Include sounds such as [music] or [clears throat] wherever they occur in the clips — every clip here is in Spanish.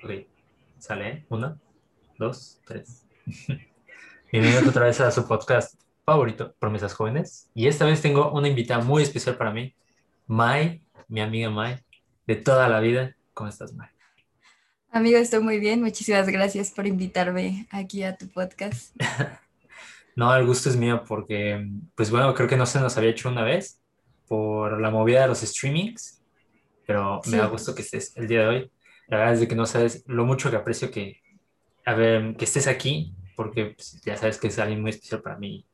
Ok, sale. ¿eh? Una, dos, tres. [laughs] Bienvenidos otra vez a su podcast favorito, Promesas Jóvenes. Y esta vez tengo una invitada muy especial para mí, Mai, mi amiga Mai, de toda la vida. ¿Cómo estás, Mai? Amigo, estoy muy bien. Muchísimas gracias por invitarme aquí a tu podcast. [laughs] no, el gusto es mío porque, pues bueno, creo que no se nos había hecho una vez por la movida de los streamings, pero me da gusto que estés el día de hoy. La verdad es que no sabes lo mucho que aprecio que, a ver, que estés aquí, porque pues, ya sabes que es alguien muy especial para mí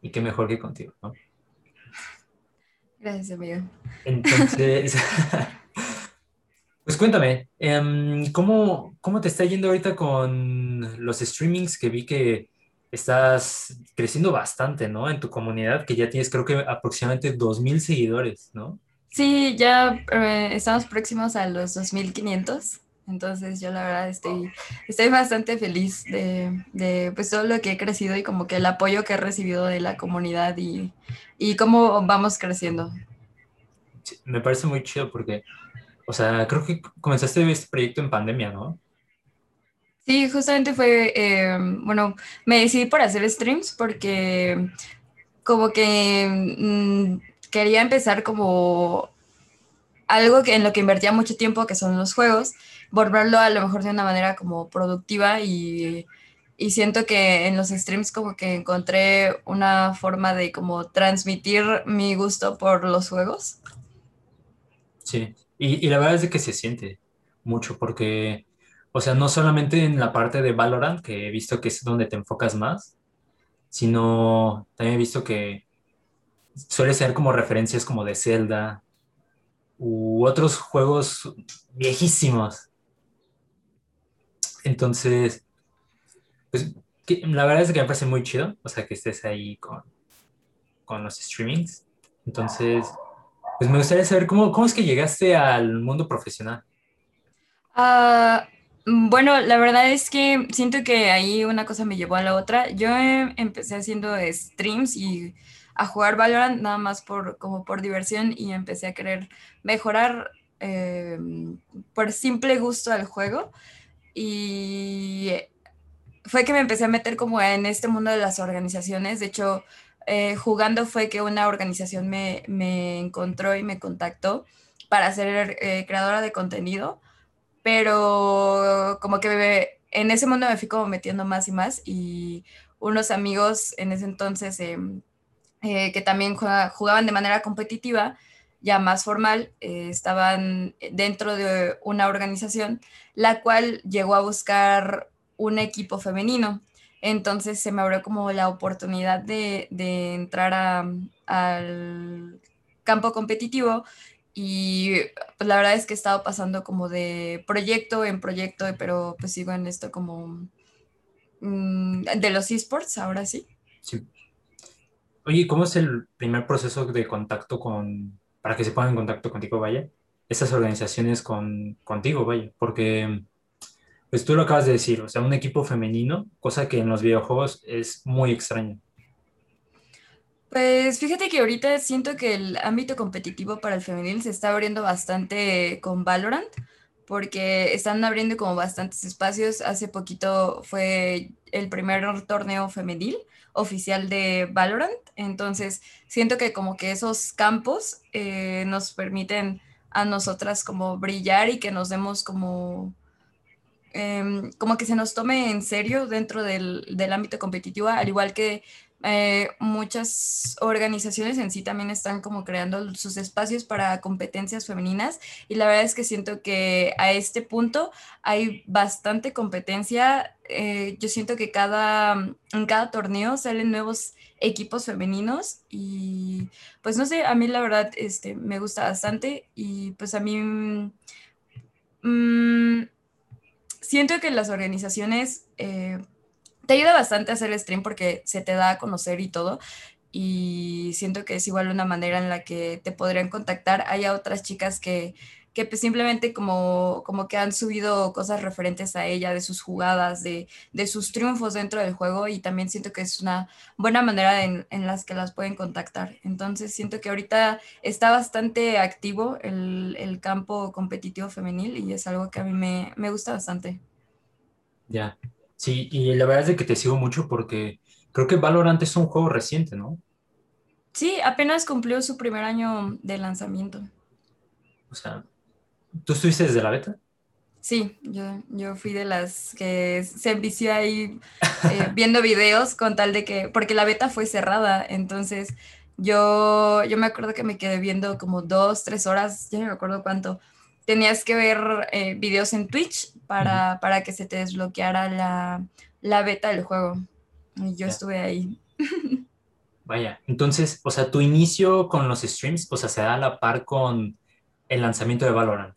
y qué mejor que contigo, ¿no? Gracias, amigo. Entonces, [laughs] pues cuéntame, em, ¿cómo, ¿cómo te está yendo ahorita con los streamings que vi que estás creciendo bastante, ¿no? En tu comunidad, que ya tienes creo que aproximadamente 2.000 seguidores, ¿no? Sí, ya eh, estamos próximos a los 2500. Entonces yo la verdad estoy, estoy bastante feliz de, de, pues todo lo que he crecido y como que el apoyo que he recibido de la comunidad y, y cómo vamos creciendo. me parece muy chido porque, o sea, creo que comenzaste este proyecto en pandemia, ¿no? Sí, justamente fue, eh, bueno, me decidí por hacer streams porque como que mm, quería empezar como algo que, en lo que invertía mucho tiempo, que son los juegos, volverlo a lo mejor de una manera como productiva y, y siento que en los streams como que encontré una forma de como transmitir mi gusto por los juegos. Sí, y, la verdad es que se siente mucho porque, o sea, no solamente en la parte de Valorant, que he visto que es donde te enfocas más, sino también he visto que suele ser como referencias como de Zelda u otros juegos viejísimos. Entonces, pues la verdad es que me parece muy chido, o sea, que estés ahí con, con los streamings. Entonces, pues me gustaría saber cómo, cómo es que llegaste al mundo profesional. Ah, bueno, la verdad es que siento que ahí una cosa me llevó a la otra. Yo em, empecé haciendo streams y a jugar Valorant nada más por, como por diversión y empecé a querer mejorar eh, por simple gusto al juego. Y fue que me empecé a meter como en este mundo de las organizaciones. De hecho, eh, jugando fue que una organización me, me, encontró y me contactó para ser eh, creadora de contenido, pero como que en ese mundo me fui como metiendo más y más y unos amigos en ese entonces em, eh, que también jugaban de manera competitiva, ya más formal, eh, estaban dentro de una organización, la cual llegó a buscar un equipo femenino. Entonces se me abrió como la oportunidad de, de entrar al campo competitivo y pues la verdad es que he estado pasando como de proyecto en proyecto, pero pues sigo en esto como mm, de los esports, ahora sí. Sí. Oye, ¿cómo es el primer proceso de contacto con, para que se pongan en contacto contigo, vaya? Esas organizaciones con, contigo, vaya, porque pues tú lo acabas de decir, o sea, un equipo femenino, cosa que en los videojuegos es muy extraño. Pues fíjate que ahorita siento que el ámbito competitivo para el femenil se está abriendo bastante con Valorant, porque están abriendo como bastantes espacios. Hace poquito fue el primer torneo femenil oficial de Valorant. Entonces, siento que como que esos campos eh, nos permiten a nosotras como brillar y que nos demos como, em, como que se nos tome en serio dentro del, del ámbito competitivo, al igual que eh, muchas organizaciones en sí también están como creando sus espacios para competencias femeninas y la verdad es que siento que a este punto hay bastante competencia. Eh, yo siento que cada, en cada torneo salen nuevos equipos femeninos y pues no sé, a mí la verdad este, me gusta bastante y pues a mí mm, siento que las organizaciones... Eh, te ayuda bastante a hacer stream porque se te da a conocer y todo. Y siento que es igual una manera en la que te podrían contactar. Hay otras chicas que que pues simplemente como, como que han subido cosas referentes a ella, de sus jugadas, de, de sus triunfos dentro del juego y también siento que es una buena manera en, en, las que las pueden contactar. Entonces siento que ahorita está bastante activo el, el campo competitivo femenil y es algo que a mí me, me gusta bastante. Ya, sí, y la verdad es de que te sigo mucho porque creo que Valorant es un juego reciente, ¿no? Sí, apenas cumplió su primer año de lanzamiento. O sea, ¿tú estuviste desde la beta? Sí, yo, yo fui de las que se envició ahí eh, [laughs] viendo videos con tal de que, porque la beta fue cerrada, entonces yo, yo me acuerdo que me quedé viendo como dos, tres horas, ya no me acuerdo cuánto. Tenías que ver eh, videos en Twitch para, para, que se te desbloqueara la, la beta del juego. Y yo estuve ahí. Vaya, entonces, o sea, tu inicio con los streams, o sea, se da a la par con el lanzamiento de Valorant.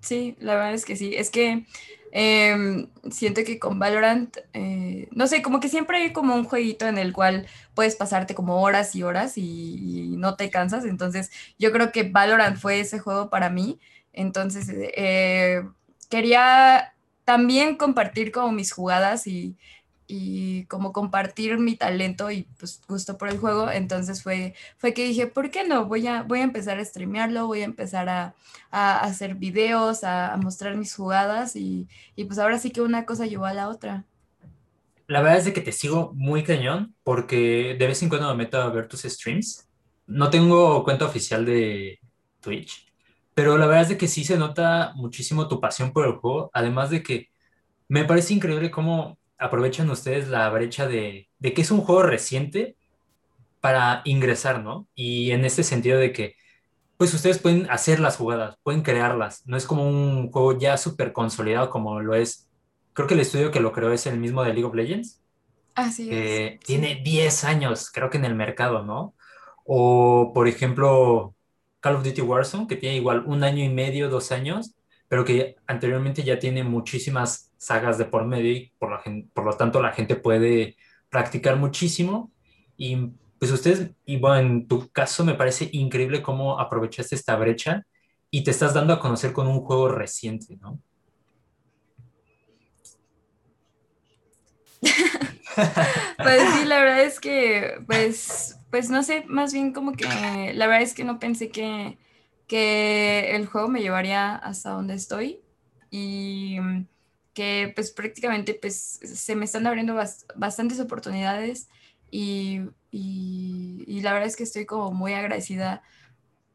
Sí, la verdad es que sí. Es que em, siento que con Valorant, eh, no sé, como que siempre hay como un jueguito en el cual puedes pasarte como horas y horas y, no te cansas. Entonces, yo creo que Valorant fue ese juego para mí. Entonces, eh, quería también compartir como mis jugadas y y como compartir mi talento y pues gusto por el juego, entonces fue, fue que dije, ¿por qué no? Voy a, voy a empezar a streamearlo, voy a empezar a, a hacer videos, a, mostrar mis jugadas y, y, pues ahora sí que una cosa llevó a la otra. La verdad es de que te sigo muy cañón porque de vez en cuando me meto a ver tus streams. No tengo cuenta oficial de Twitch, pero la verdad es de que sí se nota muchísimo tu pasión por el juego, además de que me parece increíble cómo aprovechan ustedes la brecha de, que es un juego reciente para ingresar, ¿no? Y en este sentido de que, pues ustedes pueden hacer las jugadas, pueden crearlas, no es como un juego ya súper consolidado como lo es, creo que el estudio que lo creó es el mismo de League of Legends. Así es. Tiene 10 años, creo que en el mercado, ¿no? O, por ejemplo, Call of Duty Warzone, que tiene igual un año y medio, dos años, pero que anteriormente ya tiene muchísimas sagas de por medio y por, la, por lo tanto la gente puede practicar muchísimo. Y pues ustedes, y bueno, en tu caso me parece increíble cómo aprovechaste esta brecha y te estás dando a conocer con un juego reciente, ¿no? [laughs] pues sí, la verdad es que, pues, pues no sé, más bien como que la verdad es que no pensé que, que el juego me llevaría hasta donde estoy y que pues prácticamente pues se me están abriendo bastantes oportunidades y, y, la verdad es que estoy como muy agradecida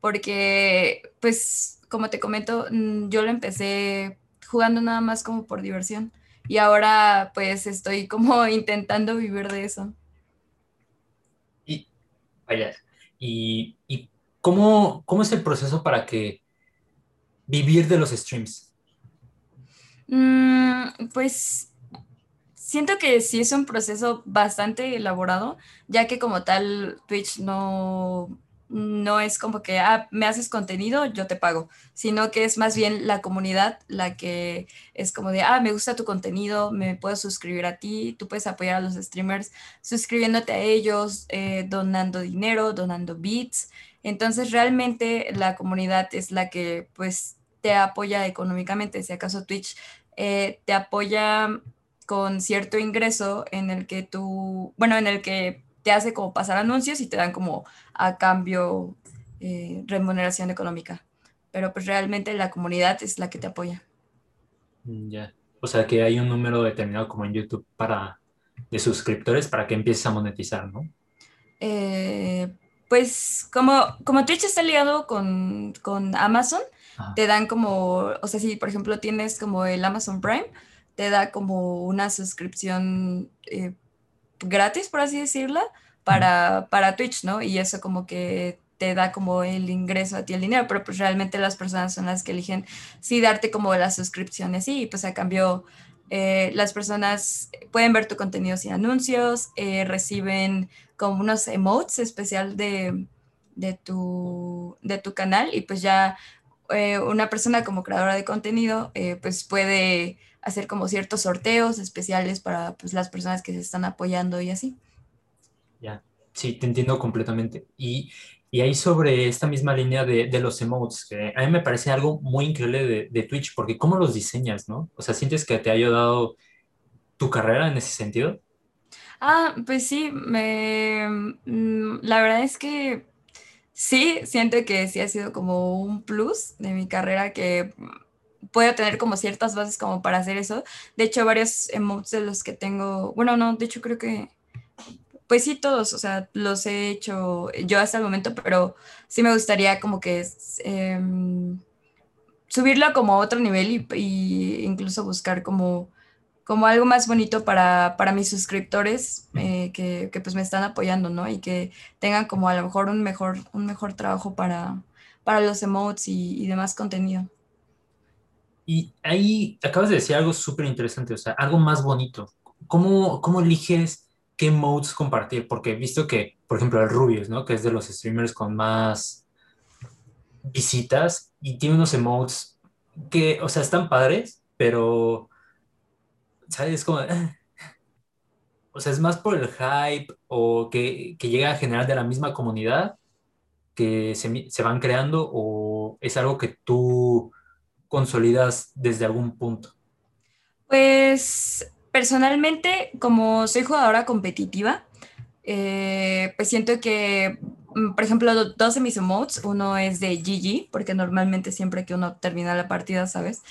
porque pues como te comento, mm, yo lo empecé jugando nada más como por diversión y ahora pues estoy como [laughs] intentando vivir de eso. Y vaya, y, y ¿Cómo, ¿Cómo es el proceso para que vivir de los streams? Mm, pues siento que sí es un proceso bastante elaborado, ya que como tal Twitch no, no es como que, ah, me haces contenido, yo te pago, sino que es más bien la comunidad la que es como de, ah, me gusta tu contenido, me puedo suscribir a ti, tú puedes apoyar a los streamers suscribiéndote a ellos, eh, donando dinero, donando bits. Entonces, realmente la comunidad es la que pues te apoya económicamente. Si acaso Twitch eh, te apoya con cierto ingreso en el que tú, bueno, en el que te hace como pasar anuncios y te dan como a cambio eh, remuneración económica. Pero pues realmente la comunidad es la que te apoya. Mm, ya. O sea que hay un número determinado como en YouTube para de suscriptores para que empieces a monetizar, ¿no? Eh, pues como, como Twitch está ligado con, Amazon, te dan como, o sea, si por ejemplo tienes como el Amazon Prime, te da como una suscripción eh, gratis, por así decirla, para, para Twitch, ¿no? Y eso como que te da como el ingreso a ti el dinero, pero pues realmente las personas son las que eligen sí darte como las suscripciones, y pues a cambio eh, las personas pueden ver tu contenido sin anuncios, eh, reciben como unos emotes especial de, de, tu, de tu canal y pues ya eh, una persona como creadora de contenido pues puede hacer como ciertos sorteos especiales para pues, las personas que se están apoyando y así. Ya, sí, te entiendo completamente. Y Y ahí sobre esta misma línea de, de los emotes, que a mí me parece algo muy increíble de, de Twitch, porque ¿cómo los diseñas, no? O sea, ¿sientes que te ha ayudado tu carrera en ese sentido? Ah, pues sí, me, mm, la verdad es que sí, siento que sí ha sido como un plus de mi carrera que puedo tener como ciertas bases como para hacer eso. De hecho, varios emotes de los que tengo, bueno, no, de hecho creo que, pues sí, todos, o sea, los he hecho yo hasta el momento, pero sí me gustaría como que em, subirlo como a otro nivel y incluso buscar como como algo más bonito para, para mis suscriptores eh, que, que, pues me están apoyando, ¿no? Y que tengan como a lo mejor un mejor, un mejor trabajo para, para los emotes y, demás contenido. Y ahí acabas de decir algo súper interesante, o sea, algo más bonito. ¿Cómo, cómo eliges qué modes compartir? Porque he visto que, por ejemplo, el Rubius, ¿no? Que es de los streamers con más visitas y tiene unos emotes que, o sea, están padres, pero ¿sabes? Como, ah. [laughs] o sea, es más por el hype o que, que llega a generar de la misma comunidad que se, se, van creando o es algo que tú consolidas desde algún punto? Pues personalmente, como soy jugadora competitiva, eh, pues siento que, mm, por ejemplo, dos de mis emotes, uno es de GG, porque normalmente siempre que uno termina la partida, ¿sabes?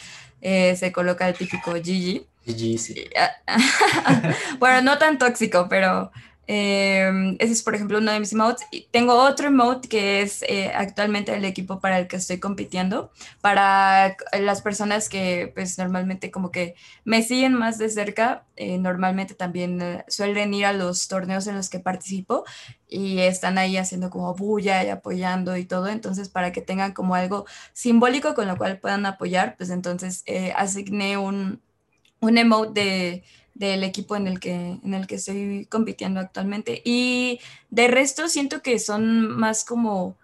Eh, se coloca el típico GG. GG, sí. [laughs] bueno, no tan tóxico, pero eh, ese es, por ejemplo, uno de mis emotes. Tengo otro emote que es eh, actualmente el equipo para el que estoy compitiendo. Para las personas que, pues, normalmente como que me siguen más de cerca, eh, normalmente también eh, suelen ir a los torneos en los que participo y están ahí haciendo como bulla y apoyando y todo. Entonces, para que tengan como algo simbólico con lo cual puedan apoyar, pues entonces eh, asigné un, un emote de del equipo en el que, en el que estoy compitiendo actualmente. Y de resto siento que son más como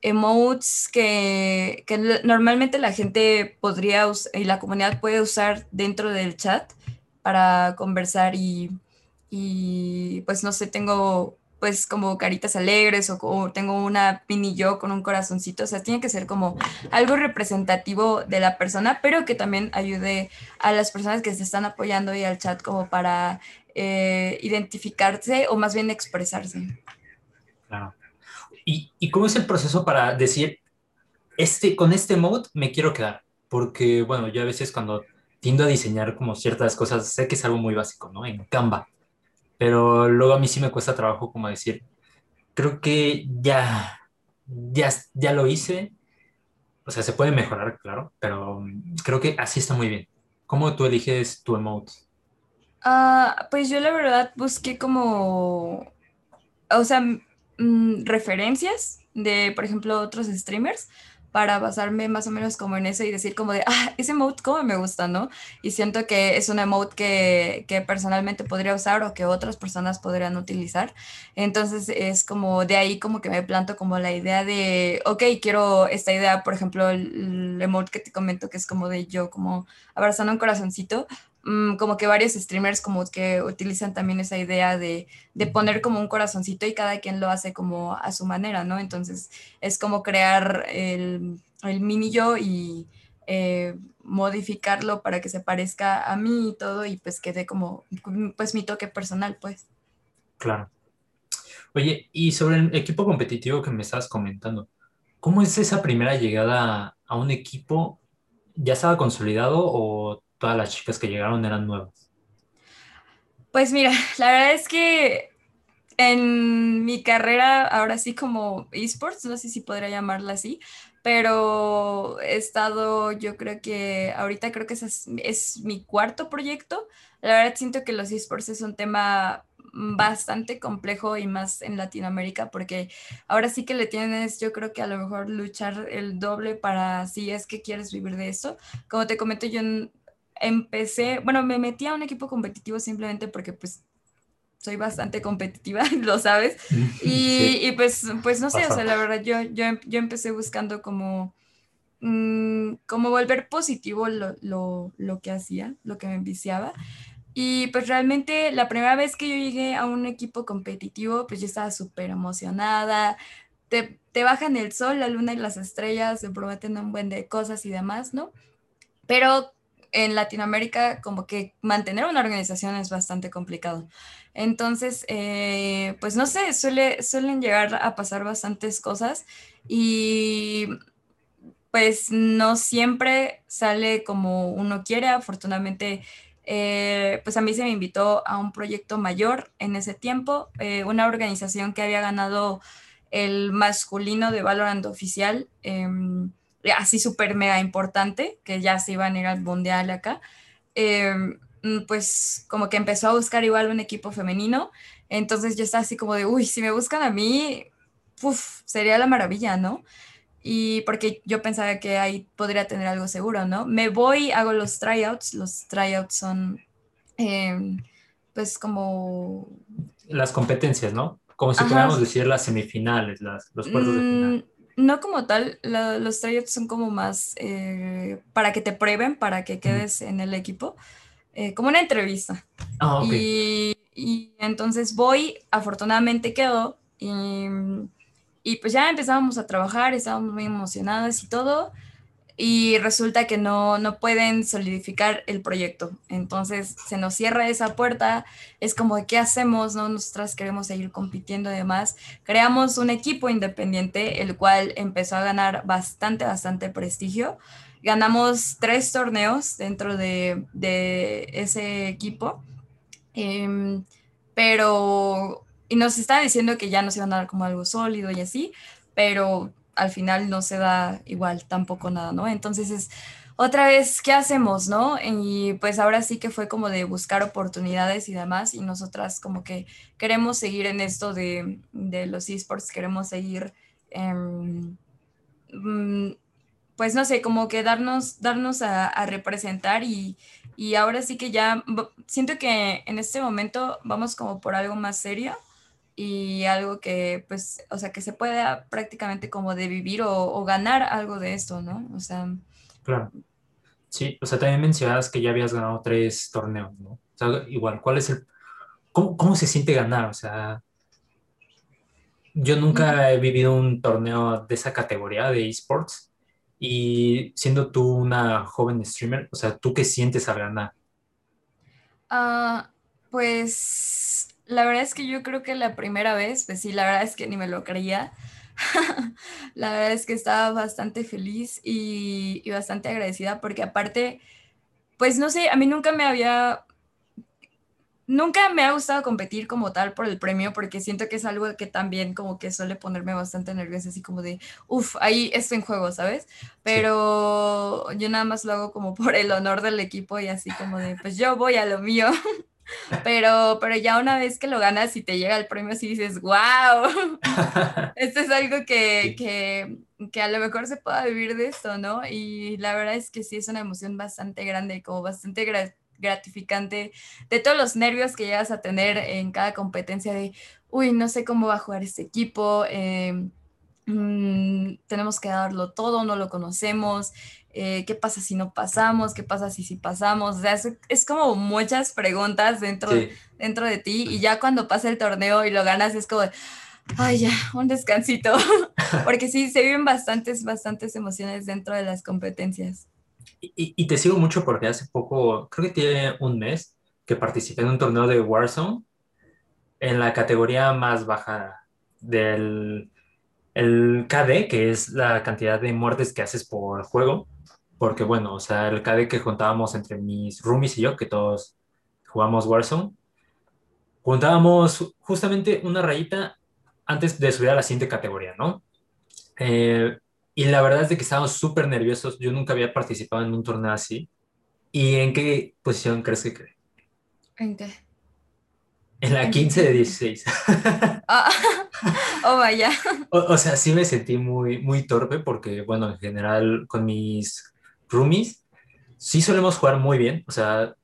emotes que, que normalmente la gente podría y la comunidad puede usar dentro del chat para conversar y, y pues no sé, tengo pues como caritas alegres o, tengo una mini yo con un corazoncito, o sea, tiene que ser como algo representativo de la persona, pero que también ayude a las personas que se están apoyando y al chat como para eh, identificarse o más bien expresarse. Claro. ¿Y, ¿Y, cómo es el proceso para decir, este, con este mod me quiero quedar? Porque, bueno, yo a veces cuando tiendo a diseñar como ciertas cosas, sé que es algo muy básico, ¿no? En Canva pero luego a mí sí me cuesta trabajo como decir, creo que ya, ya, ya lo hice, o sea, se puede mejorar, claro, pero mm, creo que así está muy bien. ¿Cómo tú eliges tu emote? Uh, pues yo la verdad busqué como, o sea, mm, referencias de, por ejemplo, otros streamers para basarme más o menos como en eso y decir como de, ah, ese emote cómo me gusta, ¿no? Y siento que es un emote que, que personalmente podría usar o que otras personas podrían utilizar. Entonces es como de ahí como que me planto como la idea de, ok, quiero esta idea, por ejemplo, el, el emote que te comento que es como de yo como abrazando un corazoncito, Mm, como que varios streamers como que utilizan también esa idea de, de, poner como un corazoncito y cada quien lo hace como a su manera, ¿no? Entonces es como crear el, el mini yo y eh, modificarlo para que se parezca a mí y todo y pues quede como pues mi toque personal, pues. Claro. Oye, y sobre el equipo competitivo que me estabas comentando, ¿cómo es esa primera llegada a un equipo? ¿Ya estaba consolidado o todas las chicas que llegaron eran nuevas? Pues mira, [laughs] la verdad es que en mi carrera, ahora sí como esports, no sé si podría llamarla así, pero he estado, yo creo que ahorita creo que es, es mi cuarto proyecto. La verdad siento que los esports es un tema bastante complejo y más en Latinoamérica porque ahora sí que le tienes yo creo que a lo mejor luchar el doble para si es que quieres vivir de eso. Como te comento yo empecé, bueno, me metí a un equipo competitivo simplemente porque pues soy bastante competitiva, [laughs] lo sabes. [laughs] Y, y pues, pues no sé, o sea, la verdad, yo, yo, yo empecé buscando como, mmm, como volver positivo lo, lo, lo, que hacía, lo que me enviciaba. Y pues realmente la primera vez que yo llegué a un equipo competitivo, pues yo estaba súper emocionada. Te, te bajan el sol, la luna y las estrellas, se prometen un buen de cosas y demás, ¿no? Pero en Latinoamérica como que mantener una organización es bastante complicado. Entonces, eh, pues no sé, suele, suelen llegar a pasar bastantes cosas y pues no siempre sale como uno quiere. Afortunadamente, eh, pues a mí se me invitó a un proyecto mayor en ese tiempo, eh, una organización que había ganado el masculino de Valorant oficial, em, así súper mega importante, que ya se iban a ir al mundial acá. Em, pues como que empezó a buscar igual un equipo femenino, entonces yo estaba así como de, uy, si me buscan a mí, uf, sería la maravilla, ¿no? y porque yo pensaba que ahí podría tener algo seguro, ¿no? Me voy, hago los tryouts, los tryouts son em, pues como... Las competencias, ¿no? Como si pudiéramos decir las semifinales, las, los cuartos de final. No como tal, los tryouts son como más eh, para que te prueben, para que quedes en el equipo, eh, como una entrevista. Ah, okay. y, y entonces voy, afortunadamente quedo y y pues ya empezábamos a trabajar, estábamos muy emocionadas y todo, y resulta que no, no pueden solidificar el proyecto. Entonces se nos cierra esa puerta, es como de qué hacemos, ¿no? Nosotras queremos seguir compitiendo y demás. Creamos un equipo independiente, el cual empezó a ganar bastante, bastante prestigio. Ganamos tres torneos dentro de, de ese equipo, em, pero y nos está diciendo que ya nos iban a dar como algo sólido y así, pero al final no se da igual tampoco nada, ¿no? Entonces es otra vez, ¿qué hacemos, no? Y pues ahora sí que fue como de buscar oportunidades y demás, y nosotras como que queremos seguir en esto de, de los esports, queremos seguir, em, mm, pues no sé, como que darnos, darnos a, representar y, y ahora sí que ya siento que en este momento vamos como por algo más serio y algo que, pues, o sea, que se pueda prácticamente como de vivir o, ganar algo de esto, ¿no? O sea... Claro. Sí, o sea, también mencionabas que ya habías ganado tres torneos, ¿no? O sea, igual, ¿cuál es el... ¿Cómo, cómo se siente ganar? O sea, yo nunca he vivido un torneo de esa categoría de esports y siendo tú una joven streamer, o sea, ¿tú qué sientes al ganar? Ah, pues la verdad es que yo creo que la primera vez, pues sí, la verdad es que ni me lo creía. [laughs] la verdad es que estaba bastante feliz y, bastante agradecida porque aparte, pues no sé, a mí nunca me había, nunca me ha gustado competir como tal por el premio porque siento que es algo que también como que suele ponerme bastante nerviosa, así como de, uff, ahí estoy en juego, ¿sabes? Pero yo nada más lo hago como [laughs] por el honor del equipo y así como de, pues yo voy a lo mío. [laughs] Pero, pero ya una vez que lo ganas y te llega el premio, sí dices, wow, [laughs] esto es algo que, que, que, a lo mejor se pueda vivir de esto, ¿no? Y la verdad es que sí es una emoción bastante grande, como bastante gratificante, de todos los nervios que llegas a tener en cada competencia de, uy, no sé cómo va a jugar este equipo. Eh, tenemos que darlo todo, no lo conocemos, eh, qué pasa si no pasamos, qué pasa si sí pasamos, o sea, es, como muchas preguntas dentro, dentro de ti y ya cuando pasa el torneo y lo ganas es como, ay ya, un descansito, [laughs] porque sí, se viven bastantes, bastantes emociones dentro de las competencias. Y, y, te sigo mucho porque hace poco, creo que tiene un mes, que participé en un torneo de Warzone en la categoría más baja del el KD, que es la cantidad de muertes que haces por juego, porque bueno, o sea, el KD que juntábamos entre mis roomies y yo, que todos jugamos Warzone, juntábamos justamente una rayita antes de subir a la siguiente categoría, ¿no? Eh, y la verdad es de que estábamos súper nerviosos. Yo nunca había participado en un torneo así. ¿Y en qué posición crees que quedé? ¿En qué? En la 15 de 16. [laughs] Ah, [laughs] oh, vaya. O, sea, sí me sentí muy, muy torpe porque, bueno, en general con mis roomies sí solemos jugar muy bien. O sea,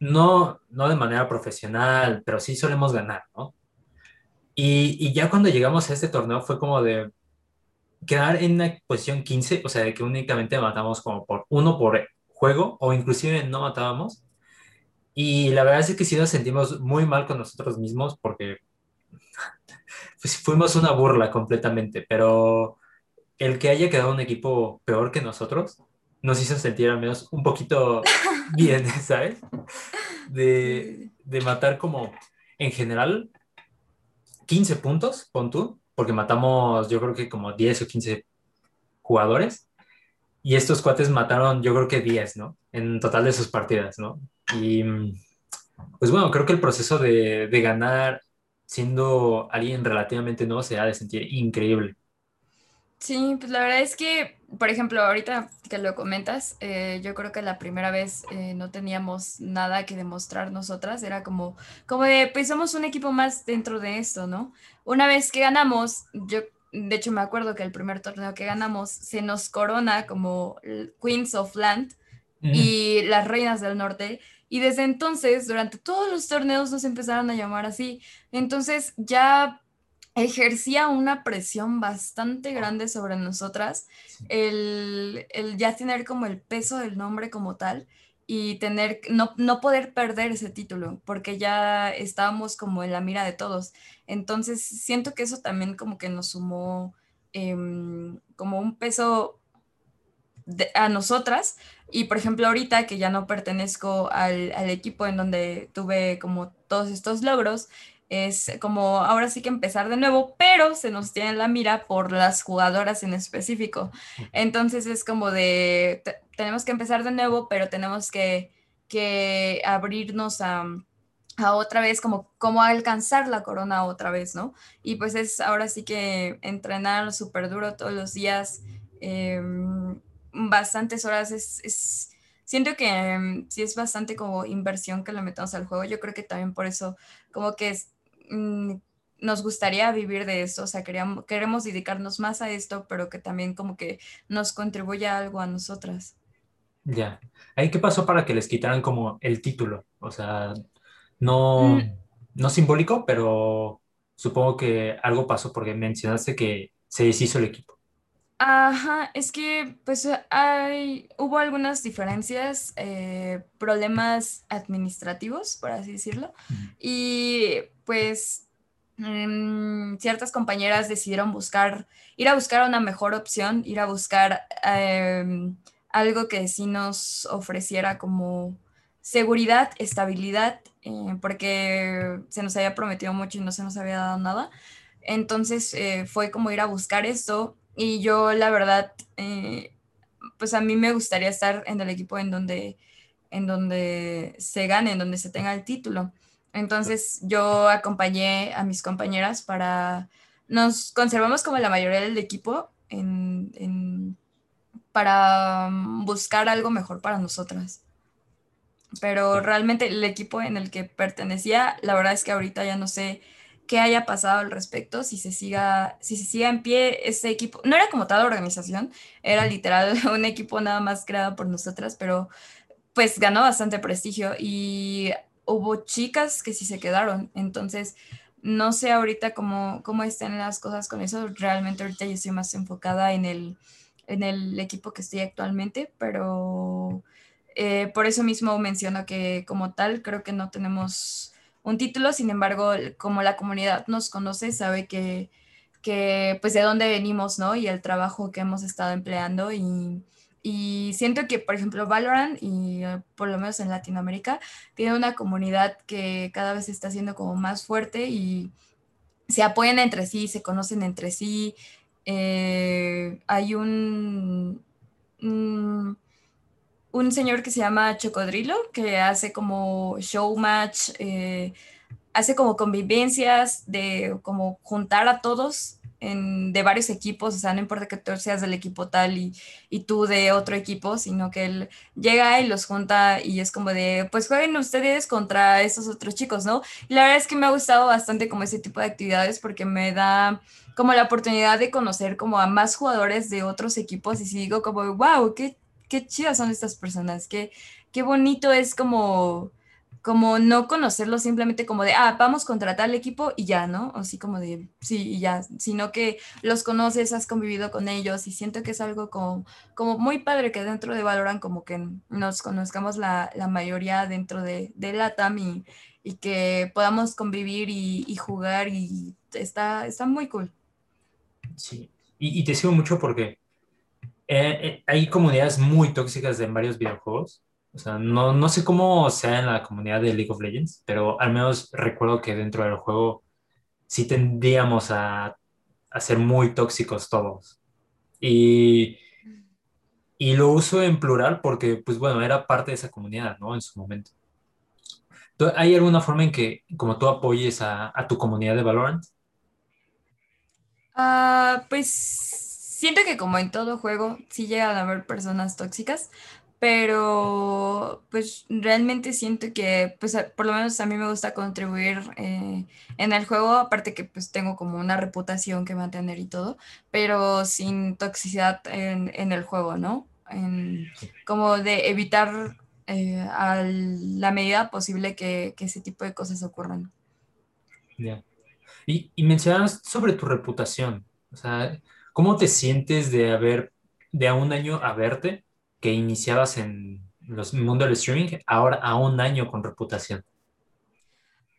no, no de manera profesional, pero sí solemos ganar, ¿no? Y, y ya cuando llegamos a este torneo fue como de quedar en una posición 15, o sea, de que únicamente matamos como por uno por juego o inclusive no matábamos. Y la verdad es que sí nos sentimos muy mal con nosotros mismos porque [laughs] pues, fuimos una burla completamente, pero el que haya quedado un equipo peor que nosotros nos hizo sentir al menos un poquito bien, [laughs] ¿sabes? De, de matar como, en general, 15 puntos, pon tú, porque matamos yo creo que como 10 o 15 jugadores, y estos cuates mataron yo creo que 10, ¿no? En total de sus partidas, ¿no? Y pues bueno, creo que el proceso de, de ganar siendo alguien relativamente nuevo se ha de sentir increíble. Sí, pues la verdad es que, por ejemplo, ahorita que lo comentas, eh, yo creo que la primera vez eh, no teníamos nada que demostrar nosotras, era como, como de, pues somos un equipo más dentro de esto, ¿no? Una vez que ganamos, yo de hecho me acuerdo que el primer torneo que ganamos se nos corona como Queens of Land y las Reinas del Norte. Y desde entonces, durante todos los torneos nos empezaron a llamar así. Entonces ya ejercía una presión bastante grande sobre nosotras el, el, ya tener como el peso del nombre como tal y tener, no, no poder perder ese título, porque ya estábamos como en la mira de todos. Entonces siento que eso también como que nos sumó eh, como un peso de, a nosotras. Y por ejemplo, ahorita que ya no pertenezco al, al, equipo en donde tuve como todos estos logros, es como ahora sí que empezar de nuevo, pero se nos tiene la mira por las jugadoras en específico. Entonces es como de, tenemos que empezar de nuevo, pero tenemos que, que abrirnos a, a, otra vez, como, como alcanzar la corona otra vez, ¿no? Y pues es ahora sí que entrenar súper duro todos los días, eh, bastantes horas, es, es siento que um, sí es bastante como inversión que le metamos al juego. Yo creo que también por eso como que es, Mm, nos gustaría vivir de esto, o sea, queríamos, queremos dedicarnos más a esto, pero que también como que nos contribuya algo a nosotras. Ya. ¿Ahí qué pasó para que les quitaran como el título? O sea, no, mm. no simbólico, pero supongo que algo pasó porque mencionaste que se deshizo el equipo. Ajá, es que pues hay, hubo algunas diferencias, eh, problemas administrativos, por así decirlo, y pues mmm, ciertas compañeras decidieron buscar, ir a buscar una mejor opción, ir a buscar eh, algo que sí nos ofreciera como seguridad, estabilidad, eh, porque se nos había prometido mucho y no se nos había dado nada. Entonces eh, fue como ir a buscar esto y yo, la verdad, eh, pues a mí me gustaría estar en el equipo en donde, en donde se gane, en donde se tenga el título. Entonces yo acompañé a mis compañeras para, nos conservamos como la mayoría del equipo en, en, para buscar algo mejor para nosotras. Pero realmente el equipo en el que pertenecía, la verdad es que ahorita ya no sé qué haya pasado al respecto, si se siga, si se siga en pie ese equipo. No era como tal organización, era literal [laughs] un equipo nada más creado por nosotras, pero pues ganó bastante prestigio y hubo chicas que sí se quedaron. Entonces, no sé ahorita cómo, cómo están las cosas con eso. Realmente ahorita yo estoy más enfocada en el, en el equipo que estoy actualmente, pero eh, por eso mismo menciono que como tal creo que no tenemos un título, sin embargo, como la comunidad nos conoce, sabe que, que pues de dónde venimos, ¿no? Y el trabajo que hemos estado empleando y, y siento que, por ejemplo, Valorant, y eh, por lo menos en Latinoamérica, tiene una comunidad que cada vez está siendo como más fuerte y se apoyan entre sí, se conocen entre sí. Eh, hay un, un señor que se llama Chocodrilo, que hace como show match, eh, hace como convivencias de como juntar a todos de varios equipos, o sea, no importa que tú seas del equipo tal y, y, tú de otro equipo, sino que él llega y los junta y es como de, pues jueguen ustedes contra esos otros chicos, ¿no? Y la verdad es que me ha gustado bastante como ese tipo de actividades porque me da como la oportunidad de conocer como a más jugadores de otros equipos y si digo como, wow, qué qué chidas son estas personas, qué, qué bonito es como, como no conocerlo simplemente como de, ah, vamos contra tal equipo y ya, ¿no? O así como de, sí, y ya, sino que los conoces, has convivido con ellos y siento que es algo como, como muy padre que dentro de Valorant como que nos conozcamos la, la mayoría dentro de, de y, que podamos convivir y, y jugar y está, está muy cool. Sí, y, te sigo mucho porque eh, eh, hay comunidades muy tóxicas en varios videojuegos. O sea, no, no sé cómo sea en la comunidad de League of Legends, pero al menos recuerdo que dentro del juego sí tendríamos a, a ser muy tóxicos todos. Y, y lo uso en plural porque, pues bueno, era parte de esa comunidad, ¿no? En su momento. ¿Hay alguna forma en que, como tú apoyes a, a tu comunidad de Valorant? Ah, pues siento que como en todo juego, sí llegan a haber personas tóxicas, pero pues realmente siento que pues por lo menos a mí me gusta contribuir eh, en el juego, aparte que pues tengo como una reputación que mantener y todo, pero sin toxicidad en, en el juego, ¿no? En, como de evitar eh, a la medida posible que, que, ese tipo de cosas ocurran. Ya. Y, y mencionabas sobre tu reputación, o sea, ¿cómo te sientes de haber, de a un año a verte? Que iniciabas en los mundo del streaming, ahora a un año con reputación?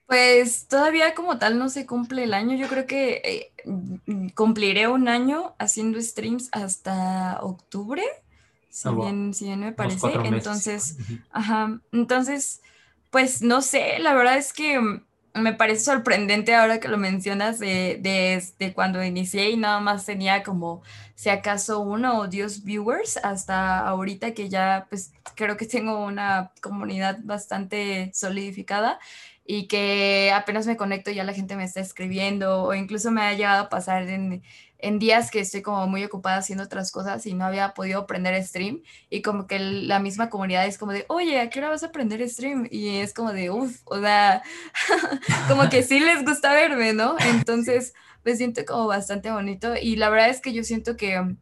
Pues todavía como tal no se cumple el año. Yo creo que eh, cumpliré un año haciendo streams hasta octubre, si, ah, bien, si bien me parece. Entonces, ajá. Entonces, pues no sé, la verdad es que me parece sorprendente ahora que lo mencionas de, de, cuando inicié y nada más tenía como si acaso uno o diez viewers hasta ahorita que ya pues creo que tengo una comunidad bastante solidificada y que apenas me conecto ya la gente me está escribiendo o incluso me ha llegado a pasar en, en días que estoy como muy ocupada haciendo otras cosas y no había podido aprender stream y como que la misma comunidad es como de, oye, ¿a qué hora vas a aprender stream? Y es como de, uff, o sea, [laughs] como que sí les gusta verme, ¿no? [laughs] Entonces me siento como bastante bonito y la verdad es que yo siento que,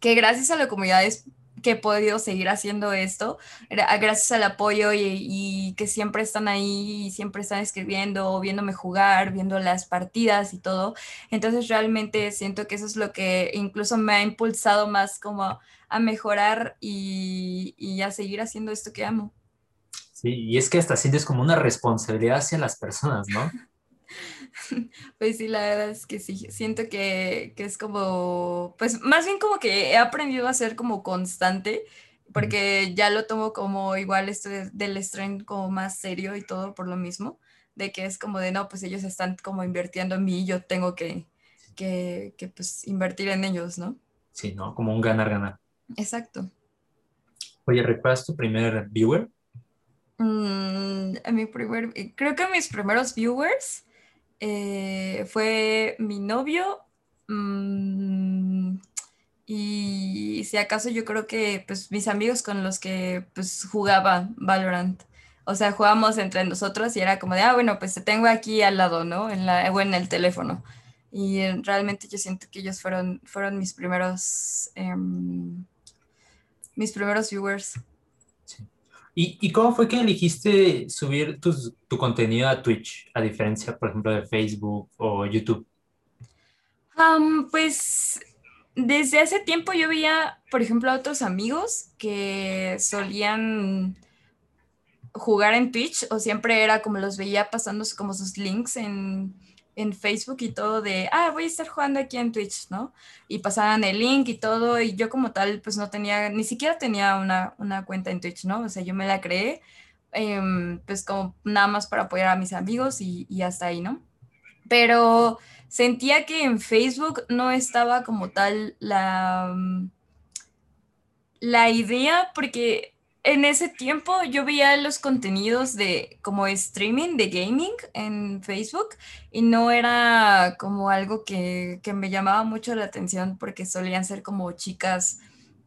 que gracias a la comunidad es que he podido seguir haciendo esto, gracias al apoyo y, que siempre están ahí, y siempre están escribiendo, viéndome jugar, viendo las partidas y todo. Entonces realmente siento que eso es lo que incluso me ha impulsado más como a mejorar y, y a seguir haciendo esto que amo. Sí, y es que hasta sientes como una responsabilidad hacia las personas, ¿no? [laughs] [laughs] Pues sí, la verdad es que sí, siento que, es como, pues más bien como que he aprendido a ser como constante, porque ya lo tomo como igual esto del stream como más serio y todo por lo mismo, de que es como de, no, pues ellos están como invirtiendo en mí y yo tengo que, que, pues invertir en ellos, ¿no? Sí, ¿no? Como un ganar-ganar. Exacto. Oye, ¿recuerdas tu primer viewer? Mm, mi primer, creo que mis primeros viewers eh, fue mi novio. Mm, y si acaso yo creo que pues mis amigos con los que pues jugaba Valorant. O sea, jugábamos entre nosotros y era como de, ah, bueno, pues te tengo aquí al lado, ¿no? En la, en el teléfono. Y realmente yo siento que ellos fueron, fueron mis primeros, em, mis primeros viewers. ¿Y, cómo fue que elegiste subir tu contenido a Twitch, a diferencia, por ejemplo, de Facebook o YouTube? pues desde hace tiempo yo veía, por ejemplo, a otros amigos que solían jugar en Twitch o siempre era como los veía pasando como sus links en, en Facebook y todo de, ah, voy a estar jugando aquí en Twitch, ¿no? Y pasaban el link y todo, y yo como tal, pues no tenía, ni siquiera tenía una, una cuenta en Twitch, ¿no? O sea, yo me la creé, em, pues como nada más para apoyar a mis amigos y, y hasta ahí, ¿no? Pero sentía que en Facebook no estaba como tal la, la idea, porque en ese tiempo yo veía los contenidos de como streaming de gaming en Facebook y no era como algo que, me llamaba mucho la atención porque solían ser como chicas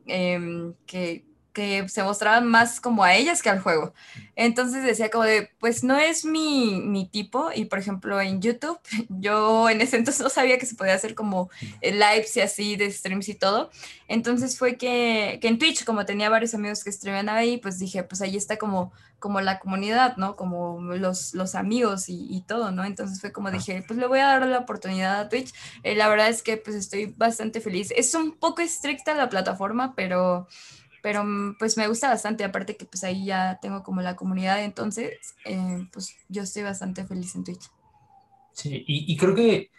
em, que que se mostraban más como a ellas que al juego. Entonces decía como de, pues no es mi, mi, tipo y por ejemplo en YouTube, [laughs] yo en ese entonces no sabía que se podía hacer como lives y así de streams y todo. Entonces fue que, que en Twitch, como tenía varios amigos que streaman ahí, pues dije, pues ahí está como, como la comunidad, ¿no? Como los, los amigos y, y todo, ¿no? Entonces fue como dije, pues le voy a dar la oportunidad a Twitch. Eh, la verdad es que pues estoy bastante feliz. Es un poco estricta la plataforma, pero pero mm, pues me gusta bastante, aparte que pues ahí ya tengo como la comunidad, entonces eh, pues yo estoy bastante feliz en Twitch. Sí, y, y, creo que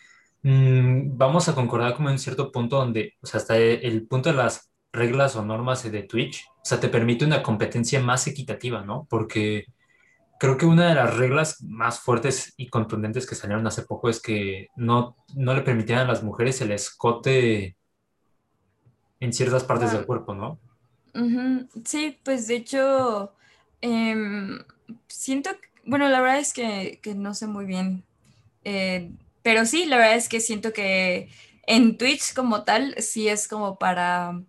Mm, vamos a concordar como en cierto punto donde, o sea, hasta el punto de las reglas o normas de Twitch, o sea, te permite una competencia más equitativa, ¿no? Porque creo que una de las reglas más fuertes y contundentes que salieron hace poco es que no, no le permitían a las mujeres el escote en ciertas partes del cuerpo, ¿no? Sí, pues de hecho, em, siento, bueno, la verdad es que, que no sé muy bien, eh, pero sí, la verdad es que siento que en Twitch como tal, sí es como para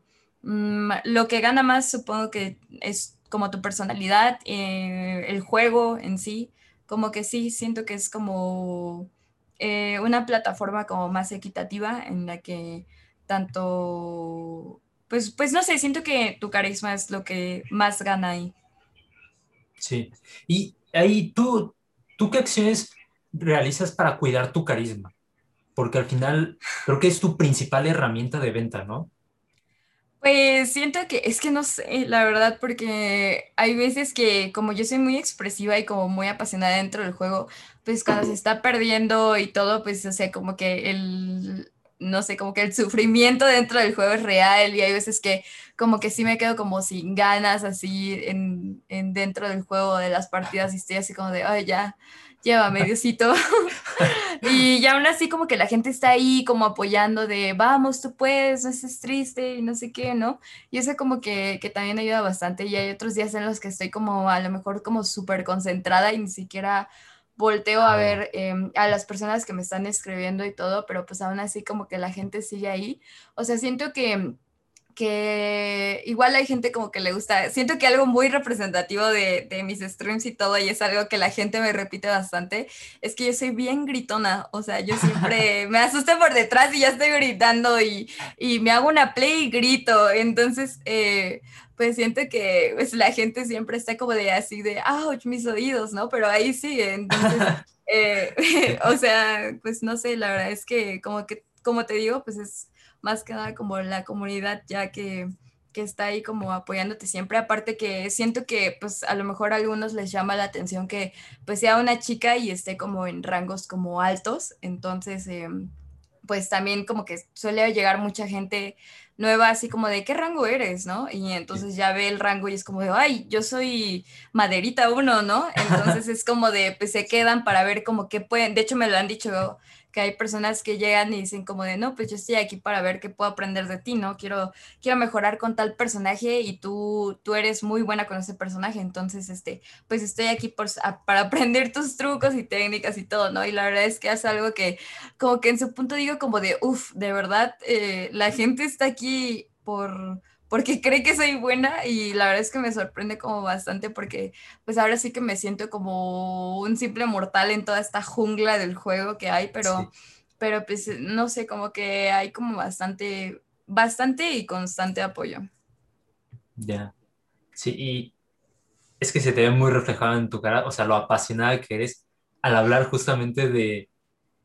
mm, lo que gana más, supongo que es como tu personalidad, eh, el juego en sí, como que sí, siento que es como eh, una plataforma como más equitativa en la que tanto pues, pues no sé, siento que tu carisma es lo que más gana ahí. Sí. Y ahí, ¿tú, tú qué acciones realizas para cuidar tu carisma? Porque al final creo que es tu principal herramienta de venta, ¿no? Pues siento que es que no sé, la verdad, porque hay veces que como yo soy muy expresiva y como muy apasionada dentro del juego, pues cuando se está perdiendo y todo, pues o sea, como que el, no sé, como que el sufrimiento dentro del juego es real y hay veces que como que sí me quedo como sin ganas así en, en dentro del juego de las partidas y estoy así como de, ay, ya, llévame, [laughs] Diosito. [laughs] Y ya aún así como que la gente está ahí como apoyando de, vamos, tú puedes, no estés triste y no sé qué, ¿no? Y eso como que, que también ayuda bastante. Y hay otros días en los que estoy como a lo mejor como súper concentrada y ni siquiera volteo a ver. eh, a las personas que me están escribiendo y todo, pero pues aún así como que la gente sigue ahí. O sea, siento que que igual hay gente como que le gusta, siento que algo muy representativo de, de, mis streams y todo, y es algo que la gente me repite bastante, es que yo soy bien gritona, o sea, yo siempre [laughs] me asusto por detrás y ya estoy gritando y, y me hago una play y grito, entonces, eh, pues siento que pues, la gente siempre está como de así de, ouch, mis oídos, ¿no? Pero ahí sigue, entonces, [laughs] eh, [laughs] o sea, pues no sé, la verdad es que como que, como te digo, pues es más que nada como la comunidad ya que, que está ahí como apoyándote siempre. Aparte que siento que pues a lo mejor a algunos les llama la atención que pues sea una chica y esté como en rangos como altos. Entonces, eh, pues también como que suele llegar mucha gente nueva así como de qué rango eres, ¿no? Y entonces ya ve el rango y es como de, ay, yo soy maderita uno, ¿no? [laughs] Entonces es como de, pues se quedan para ver como qué pueden, de hecho me lo han dicho que hay personas que llegan y dicen como de, no, pues yo estoy aquí para ver qué puedo aprender de ti, ¿no? Quiero, quiero mejorar con tal personaje y tú, tú eres muy buena con ese personaje, entonces, este, pues estoy aquí por, para [laughs] aprender tus trucos y técnicas y todo, ¿no? Y la verdad es que es algo que como que en su punto digo como de, uff, de verdad, eh, la gente está aquí por porque cree que soy buena y la verdad es que me sorprende como bastante porque pues ahora sí que me siento como un simple mortal en toda esta jungla del juego que hay, pero, Sí, pero pues no sé, como que hay como bastante, bastante y constante apoyo. ya. Sí, y es que se te ve muy reflejado en tu cara, o sea, lo apasionada que eres al hablar justamente de,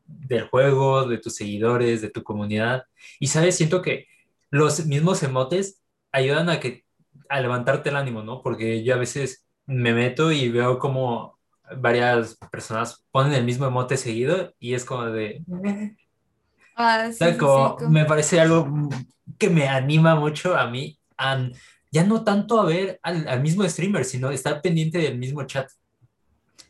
del juego, de tus seguidores, de tu comunidad. Y sabes, siento que los mismos emotes ayudan a que a levantarte el ánimo, ¿no? Porque yo a veces me meto y veo como varias personas ponen el mismo emote seguido y es como de, [laughs] Ah, sí, como co- me parece algo que me anima mucho a mí, a, ya no tanto a ver al, al mismo streamer, sino estar pendiente del mismo chat.